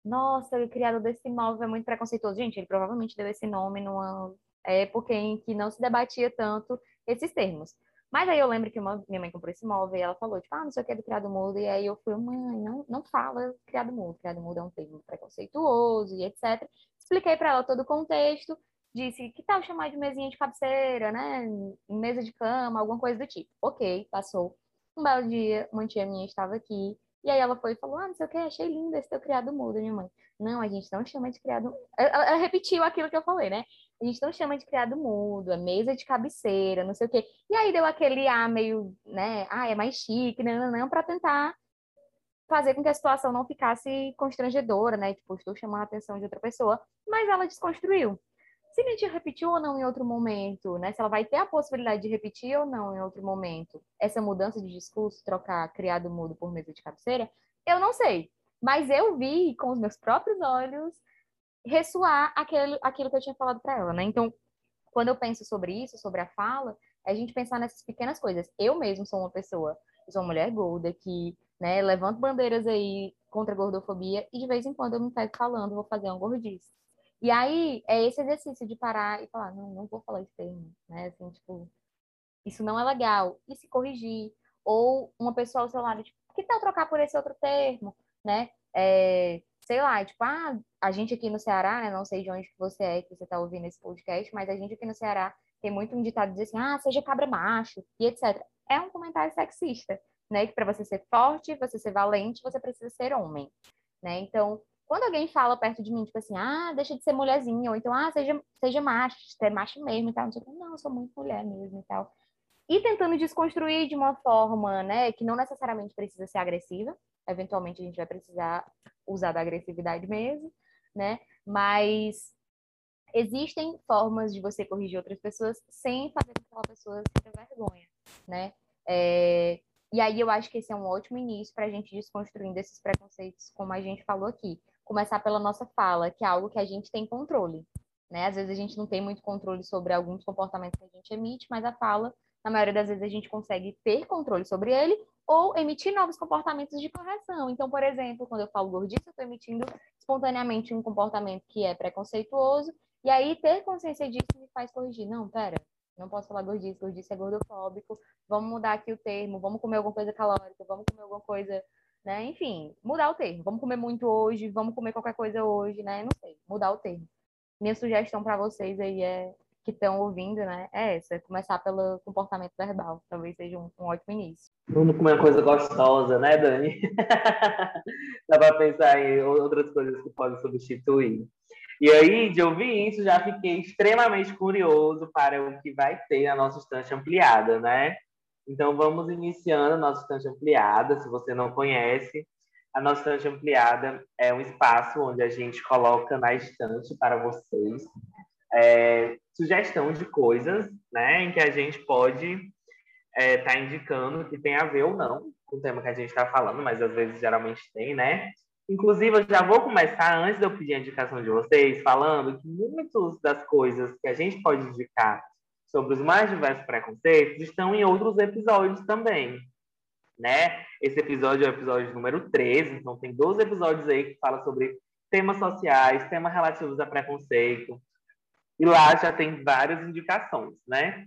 nossa, o criador desse imóvel é muito preconceituoso. Gente, ele provavelmente deu esse nome numa época em que não se debatia tanto esses termos. Mas aí eu lembro que uma, minha mãe comprou esse imóvel e ela falou, tipo, ah, não sei o que é do criado mudo. E aí eu fui, mãe, não, não fala criado mudo. Criado mudo é um termo preconceituoso e etc. Expliquei para ela todo o contexto. Disse, que tal chamar de mesinha de cabeceira, né? Mesa de cama, alguma coisa do tipo. Ok, passou. Um belo dia, uma tia minha estava aqui e aí ela foi e falou: Ah, não sei o que, achei lindo esse teu criado mudo, minha mãe. Não, a gente não chama de criado. Ela, ela repetiu aquilo que eu falei, né? A gente não chama de criado mudo, é mesa de cabeceira, não sei o quê. E aí deu aquele ar meio, né? Ah, é mais chique, não, não, não, para tentar fazer com que a situação não ficasse constrangedora, né? Tipo, estou chamando a atenção de outra pessoa. Mas ela desconstruiu se a gente repetiu ou não em outro momento, né? Se ela vai ter a possibilidade de repetir ou não em outro momento, essa mudança de discurso, trocar criado mudo por mesa de cabeceira, eu não sei. Mas eu vi com os meus próprios olhos ressoar aquele, aquilo que eu tinha falado para ela, né? Então, quando eu penso sobre isso, sobre a fala, é a gente pensar nessas pequenas coisas. Eu mesmo sou uma pessoa, sou uma mulher gorda que, né, levanto bandeiras aí contra a gordofobia e de vez em quando eu me pego falando, vou fazer um gordice. E aí, é esse exercício de parar e falar, não, não vou falar esse termo, né? Assim, tipo, isso não é legal. E se corrigir. Ou uma pessoa ao seu lado, tipo, que tal trocar por esse outro termo, né? É, sei lá, tipo, ah, a gente aqui no Ceará, né? Não sei de onde que você é, que você tá ouvindo esse podcast, mas a gente aqui no Ceará tem muito um ditado de assim, ah, seja cabra macho, e etc. É um comentário sexista, né? Que para você ser forte, você ser valente, você precisa ser homem, né? Então, quando alguém fala perto de mim, tipo assim, ah, deixa de ser mulherzinha, ou então, ah, seja, seja macho, ser macho mesmo e tal, não sei o que, não, eu sou muito mulher mesmo e tal. E tentando desconstruir de uma forma, né, que não necessariamente precisa ser agressiva, eventualmente a gente vai precisar usar da agressividade mesmo, né, mas existem formas de você corrigir outras pessoas sem fazer com que aquela pessoa sinta vergonha, né, é, e aí eu acho que esse é um ótimo início para a gente desconstruindo esses preconceitos, como a gente falou aqui começar pela nossa fala, que é algo que a gente tem controle. Né? Às vezes a gente não tem muito controle sobre alguns comportamentos que a gente emite, mas a fala, na maioria das vezes, a gente consegue ter controle sobre ele ou emitir novos comportamentos de correção. Então, por exemplo, quando eu falo gordice, eu estou emitindo espontaneamente um comportamento que é preconceituoso, e aí ter consciência disso me faz corrigir. Não, pera, não posso falar gordice, gordice é gordofóbico, vamos mudar aqui o termo, vamos comer alguma coisa calórica, vamos comer alguma coisa né? Enfim, mudar o termo. Vamos comer muito hoje, vamos comer qualquer coisa hoje, né? Não sei, mudar o termo. Minha sugestão para vocês aí é que estão ouvindo, né? É essa, começar pelo comportamento verbal. Talvez seja um, um ótimo início. Vamos comer uma coisa gostosa, né, Dani? *laughs* Dá para pensar em outras coisas que podem substituir. E aí, de ouvir isso, já fiquei extremamente curioso para o que vai ter na nossa estante ampliada, né? Então, vamos iniciando a nossa estante ampliada. Se você não conhece, a nossa estante ampliada é um espaço onde a gente coloca na estante para vocês é, sugestão de coisas, né, em que a gente pode estar é, tá indicando que tem a ver ou não com o tema que a gente está falando, mas às vezes geralmente tem, né? Inclusive, eu já vou começar, antes de eu pedir a indicação de vocês, falando que muitas das coisas que a gente pode indicar sobre os mais diversos preconceitos estão em outros episódios também. né? Esse episódio é o episódio número 13, então tem 12 episódios aí que falam sobre temas sociais, temas relativos a preconceito. E lá já tem várias indicações, né?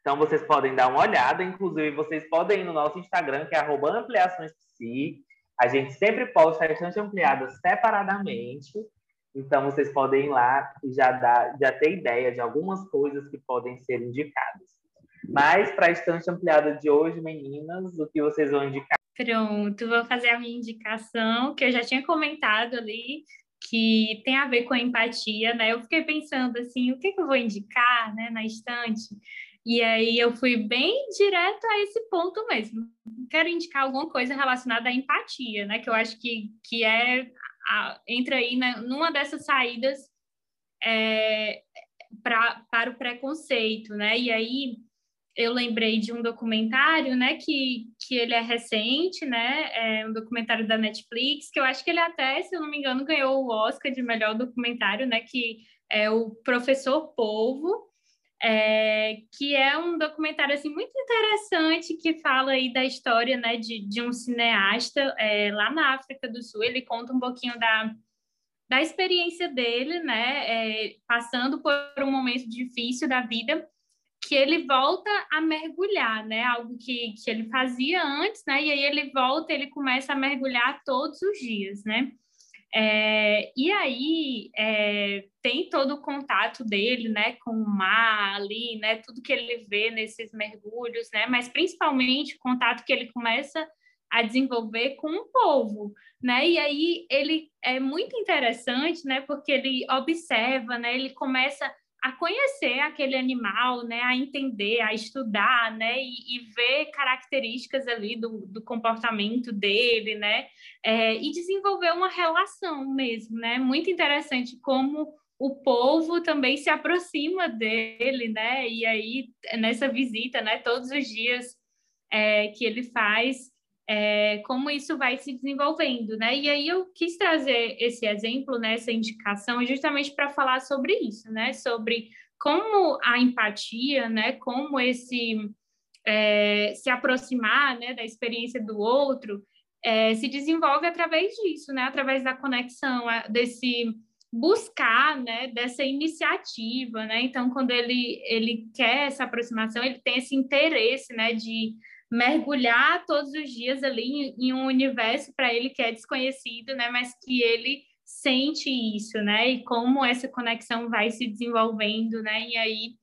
Então vocês podem dar uma olhada, inclusive vocês podem ir no nosso Instagram, que é ampliaçõespsi. A gente sempre posta restante ampliada separadamente. Então vocês podem ir lá e já, dar, já ter ideia de algumas coisas que podem ser indicadas. Mas para a estante ampliada de hoje, meninas, o que vocês vão indicar? Pronto, vou fazer a minha indicação, que eu já tinha comentado ali, que tem a ver com a empatia, né? Eu fiquei pensando assim, o que, que eu vou indicar, né, na estante? E aí eu fui bem direto a esse ponto mesmo. Quero indicar alguma coisa relacionada à empatia, né? Que eu acho que, que é a, entra aí numa dessas saídas é, pra, para o preconceito, né? E aí eu lembrei de um documentário, né, que, que ele é recente, né, é um documentário da Netflix, que eu acho que ele até, se eu não me engano, ganhou o Oscar de melhor documentário, né, que é o Professor Polvo, é, que é um documentário assim muito interessante que fala aí da história né, de, de um cineasta é, lá na África do Sul. Ele conta um pouquinho da, da experiência dele, né, é, passando por um momento difícil da vida, que ele volta a mergulhar, né, algo que, que ele fazia antes, né, e aí ele volta, ele começa a mergulhar todos os dias, né. É, e aí é, tem todo o contato dele, né, com o mar ali, né, tudo que ele vê nesses mergulhos, né, mas principalmente o contato que ele começa a desenvolver com o povo, né, e aí ele é muito interessante, né, porque ele observa, né, ele começa a conhecer aquele animal, né, a entender, a estudar, né, e, e ver características ali do, do comportamento dele, né, é, e desenvolver uma relação mesmo, né, muito interessante como o povo também se aproxima dele, né, e aí nessa visita, né, todos os dias é, que ele faz, é, como isso vai se desenvolvendo, né? E aí eu quis trazer esse exemplo, né, essa indicação, justamente para falar sobre isso, né? Sobre como a empatia, né? Como esse é, se aproximar, né, da experiência do outro é, se desenvolve através disso, né? Através da conexão, desse buscar, né, dessa iniciativa, né? Então, quando ele ele quer essa aproximação, ele tem esse interesse, né, de mergulhar todos os dias ali em, um universo para ele que é desconhecido, né? Mas que ele sente isso, né? E como essa conexão vai se desenvolvendo, né? E aí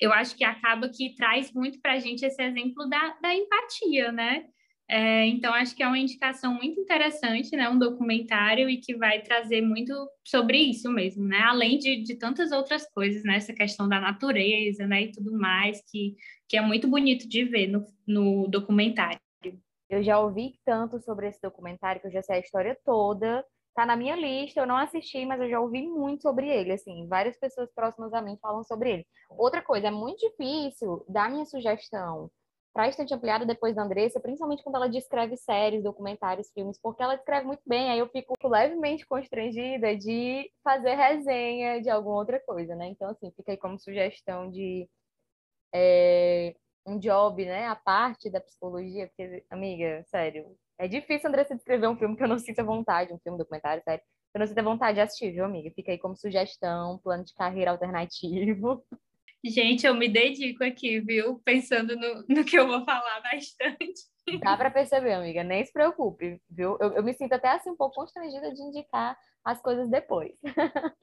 eu acho que acaba que traz muito para a gente esse exemplo da, da empatia, né? É, então, acho que é uma indicação muito interessante, né? Um documentário e que vai trazer muito sobre isso mesmo, né? Além de, de tantas outras coisas, né? Essa questão da natureza, né? E tudo mais, que, que é muito bonito de ver no, no documentário. Eu já ouvi tanto sobre esse documentário que eu já sei a história toda. Tá na minha lista, eu não assisti, mas eu já ouvi muito sobre ele, assim, várias pessoas próximas a mim falam sobre ele. Outra coisa, é muito difícil dar minha sugestão para a estante ampliada depois da Andressa, principalmente quando ela descreve séries, documentários, filmes, porque ela descreve muito bem, aí eu fico levemente constrangida de fazer resenha de alguma outra coisa, né? Então, assim, fica aí como sugestão de é, um job, né? A parte da psicologia, porque, amiga, sério, é difícil, Andressa, descrever um filme que eu não sinta vontade, um filme, documentário, sério, eu não sinta vontade de assistir, viu, amiga? Fica aí como sugestão, plano de carreira alternativo. *laughs* Gente, eu me dedico aqui, viu? Pensando no, no que eu vou falar bastante. Dá para perceber, amiga, nem se preocupe, viu? Eu, eu, me sinto até assim um pouco constrangida de indicar as coisas depois. *laughs*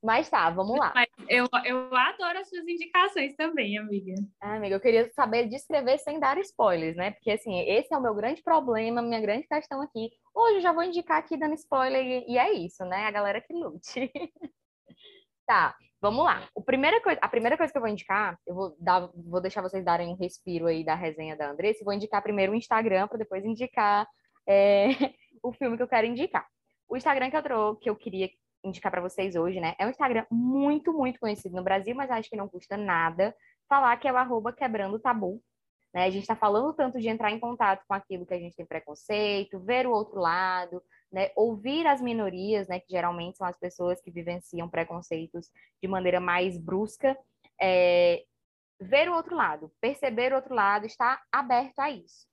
Mas tá, vamos lá. Eu, eu adoro as suas indicações também, amiga. Ah, amiga, eu queria saber descrever sem dar spoilers, né? Porque assim, esse é o meu grande problema, minha grande questão aqui. Hoje eu já vou indicar aqui dando spoiler e, e é isso, né? A galera que lute. *laughs* tá. Vamos lá. O primeira coisa, a primeira coisa que eu vou indicar, eu vou, dar, vou deixar vocês darem um respiro aí da resenha da Andressa. Vou indicar primeiro o Instagram, para depois indicar é, *laughs* o filme que eu quero indicar. O Instagram que eu, trouxe, que eu queria indicar para vocês hoje, né? É um Instagram muito, muito conhecido no Brasil, mas acho que não custa nada falar que é o arroba quebrando tabu. Né? A gente está falando tanto de entrar em contato com aquilo que a gente tem preconceito, ver o outro lado, né, ouvir as minorias, né, que geralmente são as pessoas que vivenciam preconceitos de maneira mais brusca, é, ver o outro lado, perceber o outro lado, estar aberto a isso.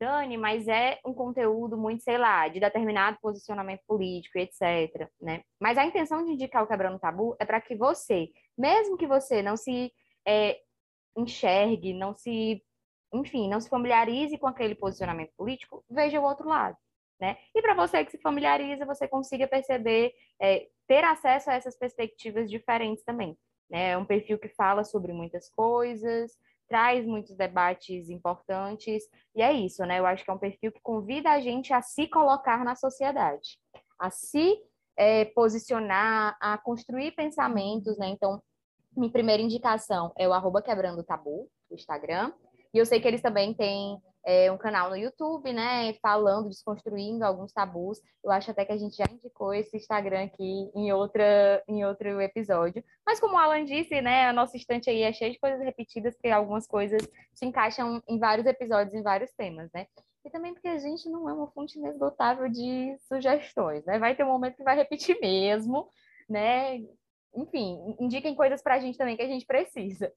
Dani, mas é um conteúdo muito, sei lá, de determinado posicionamento político, etc. Né? Mas a intenção de indicar o Quebrando Tabu é para que você, mesmo que você não se é, enxergue, não se, enfim, não se familiarize com aquele posicionamento político, veja o outro lado. Né? E para você que se familiariza, você consiga perceber, é, ter acesso a essas perspectivas diferentes também. Né? É um perfil que fala sobre muitas coisas, traz muitos debates importantes, e é isso, né? Eu acho que é um perfil que convida a gente a se colocar na sociedade, a se é, posicionar, a construir pensamentos, né? Então, minha primeira indicação é o arroba quebrando tabu, Instagram, e eu sei que eles também têm é, um canal no YouTube, né, falando, desconstruindo alguns tabus. Eu acho até que a gente já indicou esse Instagram aqui em, outra, em outro episódio. Mas como o Alan disse, né, a nossa estante aí é cheia de coisas repetidas, porque algumas coisas se encaixam em vários episódios, em vários temas, né? E também porque a gente não é uma fonte inesgotável de sugestões, né? Vai ter um momento que vai repetir mesmo, né? Enfim, indiquem coisas para a gente também que a gente precisa.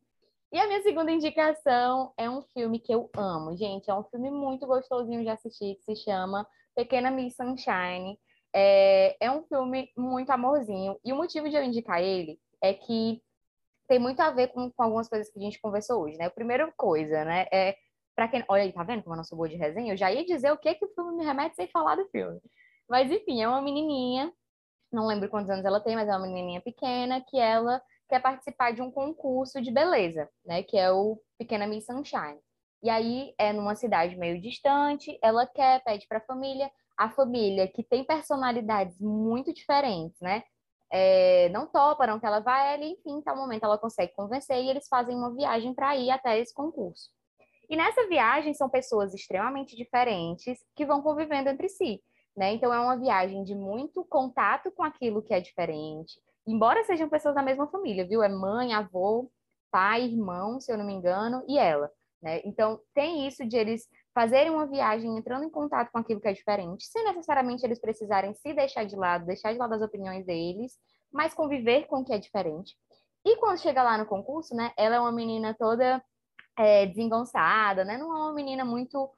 E a minha segunda indicação é um filme que eu amo, gente. É um filme muito gostosinho de assistir, que se chama Pequena Miss Sunshine. É, é um filme muito amorzinho. E o motivo de eu indicar ele é que tem muito a ver com, com algumas coisas que a gente conversou hoje, né? A primeira coisa, né, é quem, olha aí, tá vendo como eu não sou boa de resenha? Eu já ia dizer o que que o filme me remete sem falar do filme. Mas enfim, é uma menininha, não lembro quantos anos ela tem, mas é uma menininha pequena que ela quer participar de um concurso de beleza, né? Que é o Pequena Miss Sunshine. E aí é numa cidade meio distante, ela quer, pede para a família, a família que tem personalidades muito diferentes, né? É, não topa, não que ela vá, ela, enfim, tal momento ela consegue convencer e eles fazem uma viagem para ir até esse concurso. E nessa viagem são pessoas extremamente diferentes que vão convivendo entre si, né? Então é uma viagem de muito contato com aquilo que é diferente, embora sejam pessoas da mesma família, viu? É mãe, avô, pai, irmão, se eu não me engano, e ela, né? Então, tem isso de eles fazerem uma viagem entrando em contato com aquilo que é diferente, sem necessariamente eles precisarem se deixar de lado, deixar de lado as opiniões deles, mas conviver com o que é diferente. E quando chega lá no concurso, né, ela é uma menina toda é, desengonçada, né? Não é uma menina muito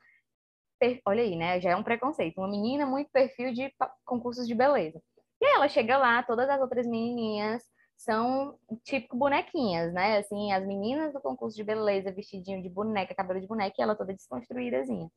olha aí, né? Já é um preconceito. Uma menina muito perfil de concursos de beleza. E aí ela chega lá, todas as outras menininhas são tipo bonequinhas, né? Assim, as meninas do concurso de beleza, vestidinho de boneca, cabelo de boneca, e ela toda desconstruídazinha.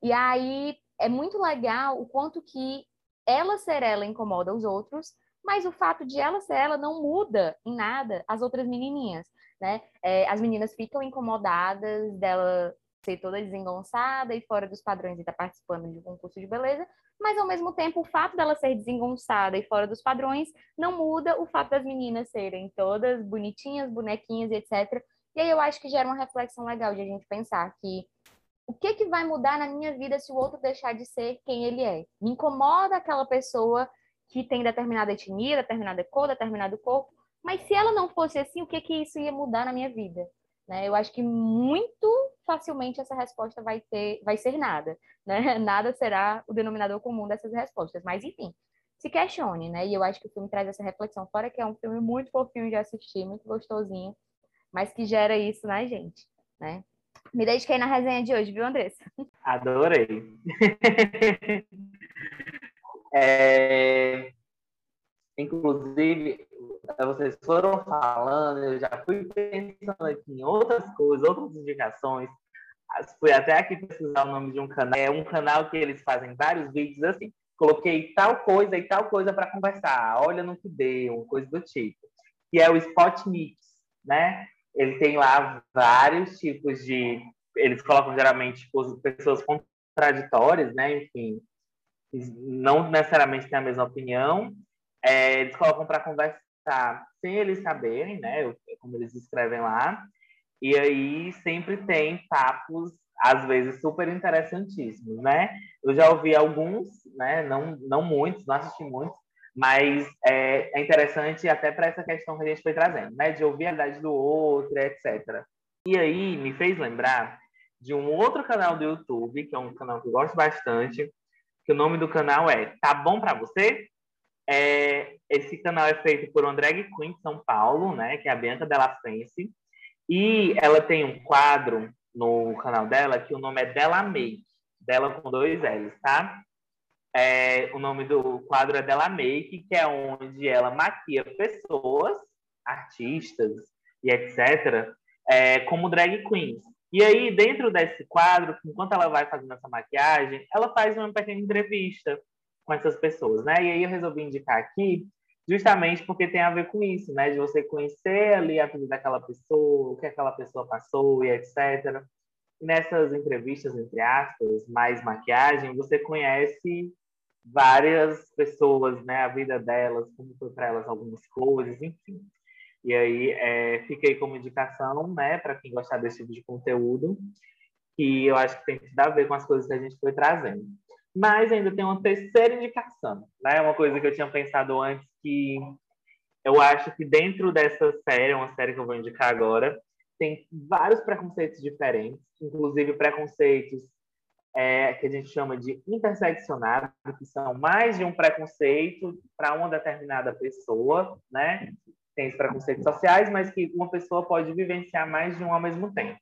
E aí é muito legal o quanto que ela ser ela incomoda os outros, mas o fato de ela ser ela não muda em nada as outras menininhas, né? É, as meninas ficam incomodadas dela ser toda desengonçada e fora dos padrões e estar tá participando de um concurso de beleza, mas ao mesmo tempo o fato dela ser desengonçada e fora dos padrões não muda o fato das meninas serem todas bonitinhas, bonequinhas, etc. E aí eu acho que gera uma reflexão legal de a gente pensar que o que que vai mudar na minha vida se o outro deixar de ser quem ele é? Me incomoda aquela pessoa que tem determinada etnia, determinada cor, determinado corpo, mas se ela não fosse assim, o que que isso ia mudar na minha vida? Né? Eu acho que muito facilmente essa resposta vai ter, vai ser nada, né? *laughs* Nada será o denominador comum dessas respostas. Mas enfim, se questione, né? E eu acho que o filme traz essa reflexão, fora que é um filme muito fofinho de assistir, muito gostosinho, mas que gera isso na gente, né? Me dediquei na resenha de hoje, viu, Andressa? Adorei. *laughs* é... Inclusive, vocês foram falando, eu já fui pensando aqui em outras coisas, outras indicações. Fui até aqui pesquisar o nome de um canal. É um canal que eles fazem vários vídeos assim. Coloquei tal coisa e tal coisa para conversar. Olha no que deu, coisa do tipo. Que é o Spot Mix, né? Ele tem lá vários tipos de. Eles colocam geralmente pessoas contraditórias, né? Enfim, não necessariamente têm a mesma opinião. É, eles colocam para conversar sem eles saberem, né? Como eles escrevem lá. E aí sempre tem papos, às vezes, super interessantíssimos, né? Eu já ouvi alguns, né? Não, não muitos, não assisti muitos, mas é, é interessante até para essa questão que a gente foi trazendo, né? De ouvir a idade do outro, etc. E aí me fez lembrar de um outro canal do YouTube, que é um canal que eu gosto bastante, que o nome do canal é Tá Bom Pra Você? É, esse canal é feito por uma drag queen de São Paulo, né, que é a Bianca Della Fence, e ela tem um quadro no canal dela que o nome é Della Make, dela com dois L's, tá? É, o nome do quadro é Dela Make, que é onde ela maquia pessoas, artistas e etc., é, como drag queens. E aí, dentro desse quadro, enquanto ela vai fazendo essa maquiagem, ela faz uma pequena entrevista com essas pessoas, né? E aí eu resolvi indicar aqui, justamente porque tem a ver com isso, né? De você conhecer ali a vida daquela pessoa, o que aquela pessoa passou e etc. E nessas entrevistas, entre aspas, mais maquiagem, você conhece várias pessoas, né? A vida delas, como foi para elas algumas coisas, enfim. E aí é, fiquei como indicação, né, para quem gostar desse tipo de conteúdo, que eu acho que tem tudo a ver com as coisas que a gente foi trazendo. Mas ainda tem uma terceira indicação, né? Uma coisa que eu tinha pensado antes que eu acho que dentro dessa série, uma série que eu vou indicar agora, tem vários preconceitos diferentes, inclusive preconceitos é, que a gente chama de interseccionados, que são mais de um preconceito para uma determinada pessoa, né? tem os preconceitos sociais, mas que uma pessoa pode vivenciar mais de um ao mesmo tempo.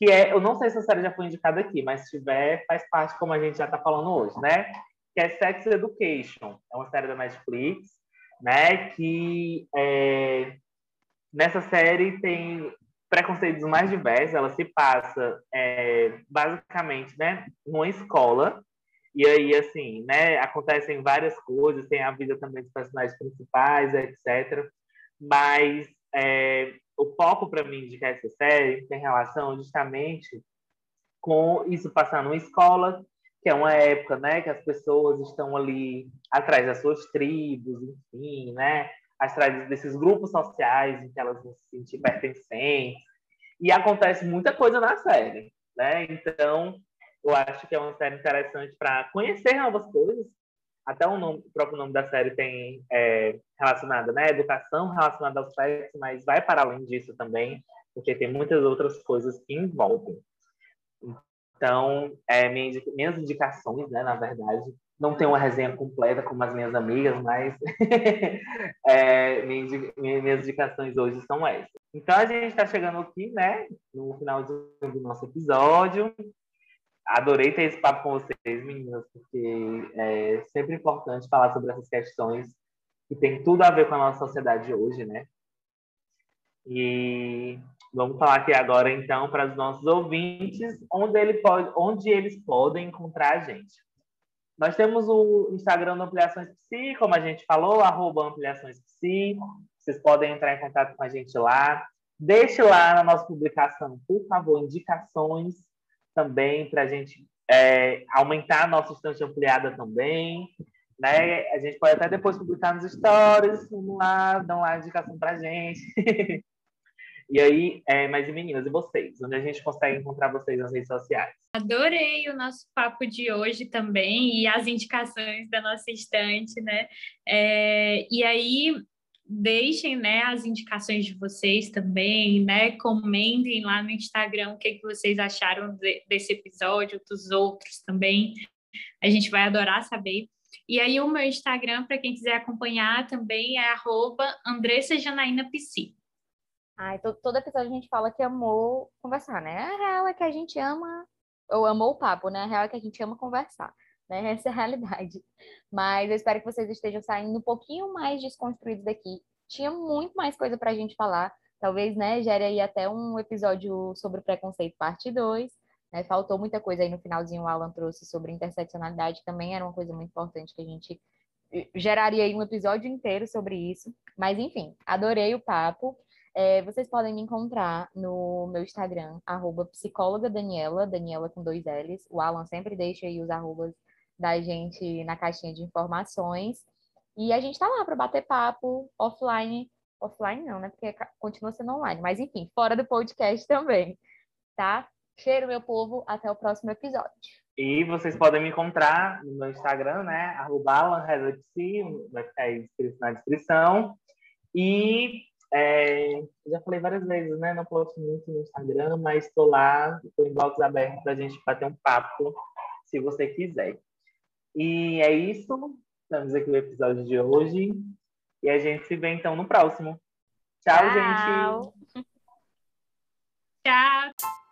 Que é, eu não sei se a série já foi indicada aqui, mas se tiver, faz parte como a gente já está falando hoje, né? Que é Sex Education. É uma série da Netflix, né? Que é, nessa série tem preconceitos mais diversos. Ela se passa é, basicamente, né? Numa escola e aí, assim, né, acontecem várias coisas, tem a vida também dos personagens principais, etc. Mas é, o foco para mim de essa série tem relação justamente com isso passar numa escola, que é uma época, né, que as pessoas estão ali atrás das suas tribos, enfim, né, atrás desses grupos sociais em que elas vão se sentir pertencentes. E acontece muita coisa na série, né? Então, eu acho que é uma série interessante para conhecer novas coisas, até o, nome, o, próprio nome da série tem é, relacionada, né? Educação relacionada ao sexo, mas vai para além disso também, porque tem muitas outras coisas que envolvem. Então, é, minha, minhas indicações, né, na verdade, não tem uma resenha completa como as minhas amigas, mas *laughs* é, minhas, minhas indicações hoje são essas. Então, a gente está chegando aqui, né, no final do nosso episódio adorei ter esse papo com vocês, meninas, porque é sempre importante falar sobre essas questões que tem tudo a ver com a nossa sociedade hoje, né? E vamos falar aqui agora, então, para os nossos ouvintes, onde, ele pode, onde eles podem encontrar a gente. Nós temos o Instagram do Ampliações Psi, como a gente falou, arroba Ampliações Psi. Vocês podem entrar em contato com a gente lá. Deixe lá na nossa publicação, por favor, indicações também para a gente é, aumentar a nossa estante ampliada também. Né? A gente pode até depois publicar nos stories, vamos lá, dão lá a indicação para a gente. *laughs* e aí, é, mas e meninas, e vocês? Onde a gente consegue encontrar vocês nas redes sociais? Adorei o nosso papo de hoje também e as indicações da nossa estante, né? É, e aí, deixem né, as indicações de vocês também, né? Comentem lá no Instagram o que, que vocês acharam de, desse episódio, dos outros também. A gente vai adorar saber. E aí, o meu Instagram, para quem quiser acompanhar também, é arroba Andressa Janaína. Ai, todo, todo episódio a gente fala que amou conversar, né? A real é que a gente ama, ou amou o papo, né? A real é que a gente ama conversar né? *laughs* Essa é a realidade. Mas eu espero que vocês estejam saindo um pouquinho mais desconstruídos daqui. Tinha muito mais coisa para a gente falar. Talvez, né, gere aí até um episódio sobre preconceito, parte 2. Né? Faltou muita coisa aí no finalzinho, o Alan trouxe sobre interseccionalidade, também era uma coisa muito importante que a gente eh, geraria aí um episódio inteiro sobre isso. Mas, enfim, adorei o papo. É, vocês podem me encontrar no meu Instagram, arroba psicóloga Daniela, Daniela com dois L's. O Alan sempre deixa aí os arrobas da gente na caixinha de informações. E a gente tá lá para bater papo offline. Offline não, né? Porque continua sendo online. Mas enfim, fora do podcast também. Tá? Cheiro, meu povo. Até o próximo episódio. E vocês podem me encontrar no meu Instagram, né? Arroba vai ficar aí na descrição. E é, já falei várias vezes, né? Não posto muito no Instagram, mas estou lá, estou em box aberto para a gente bater um papo, se você quiser. E é isso. Estamos aqui no episódio de hoje. E a gente se vê então no próximo. Tchau, Tchau. gente. Tchau.